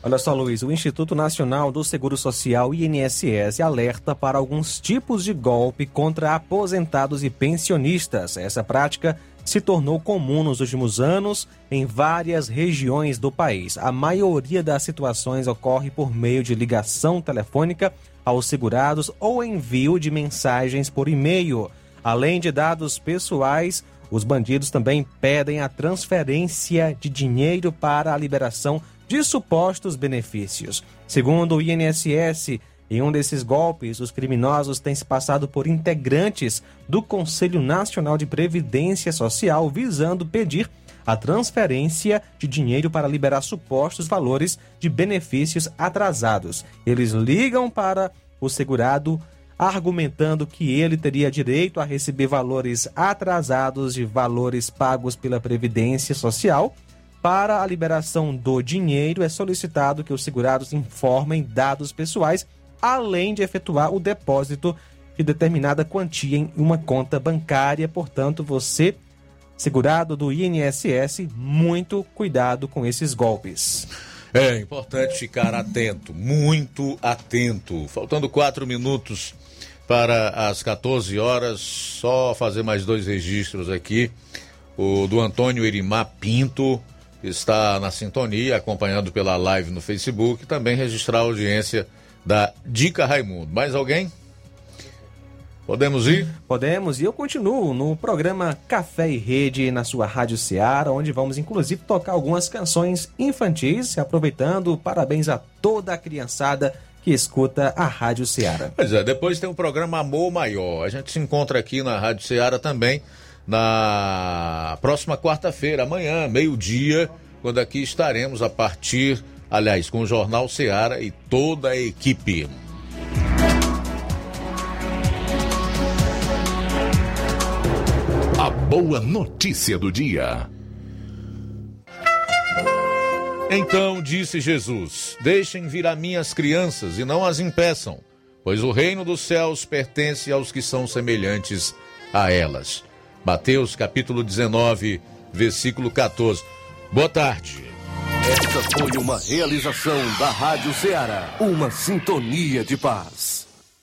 Olha só, Luiz, o Instituto Nacional do Seguro Social, INSS, alerta para alguns tipos de golpe contra aposentados e pensionistas. Essa prática se tornou comum nos últimos anos em várias regiões do país. A maioria das situações ocorre por meio de ligação telefônica aos segurados ou envio de mensagens por e-mail. Além de dados pessoais, os bandidos também pedem a transferência de dinheiro para a liberação de supostos benefícios. Segundo o INSS, em um desses golpes, os criminosos têm se passado por integrantes do Conselho Nacional de Previdência Social, visando pedir a transferência de dinheiro para liberar supostos valores de benefícios atrasados. Eles ligam para o segurado argumentando que ele teria direito a receber valores atrasados de valores pagos pela Previdência Social. Para a liberação do dinheiro, é solicitado que os segurados informem dados pessoais, além de efetuar o depósito de determinada quantia em uma conta bancária. Portanto, você segurado do INSS, muito cuidado com esses golpes. É importante ficar atento, muito atento. Faltando quatro minutos para as 14 horas, só fazer mais dois registros aqui. O do Antônio Erimar Pinto está na sintonia, acompanhado pela live no Facebook. Também registrar a audiência da Dica Raimundo. Mais alguém? Podemos ir? Podemos, e eu continuo no programa Café e Rede na sua Rádio Ceará, onde vamos inclusive tocar algumas canções infantis, aproveitando, parabéns a toda a criançada que escuta a Rádio Ceará. Pois é, depois tem o programa Amor Maior. A gente se encontra aqui na Rádio Ceará também na próxima quarta-feira, amanhã, meio-dia, quando aqui estaremos a partir, aliás, com o Jornal Ceará e toda a equipe. A boa notícia do dia. Então disse Jesus: Deixem vir a minhas crianças e não as impeçam, pois o reino dos céus pertence aos que são semelhantes a elas. Mateus capítulo 19, versículo 14. Boa tarde. Esta foi uma realização da Rádio Ceará, uma sintonia de paz.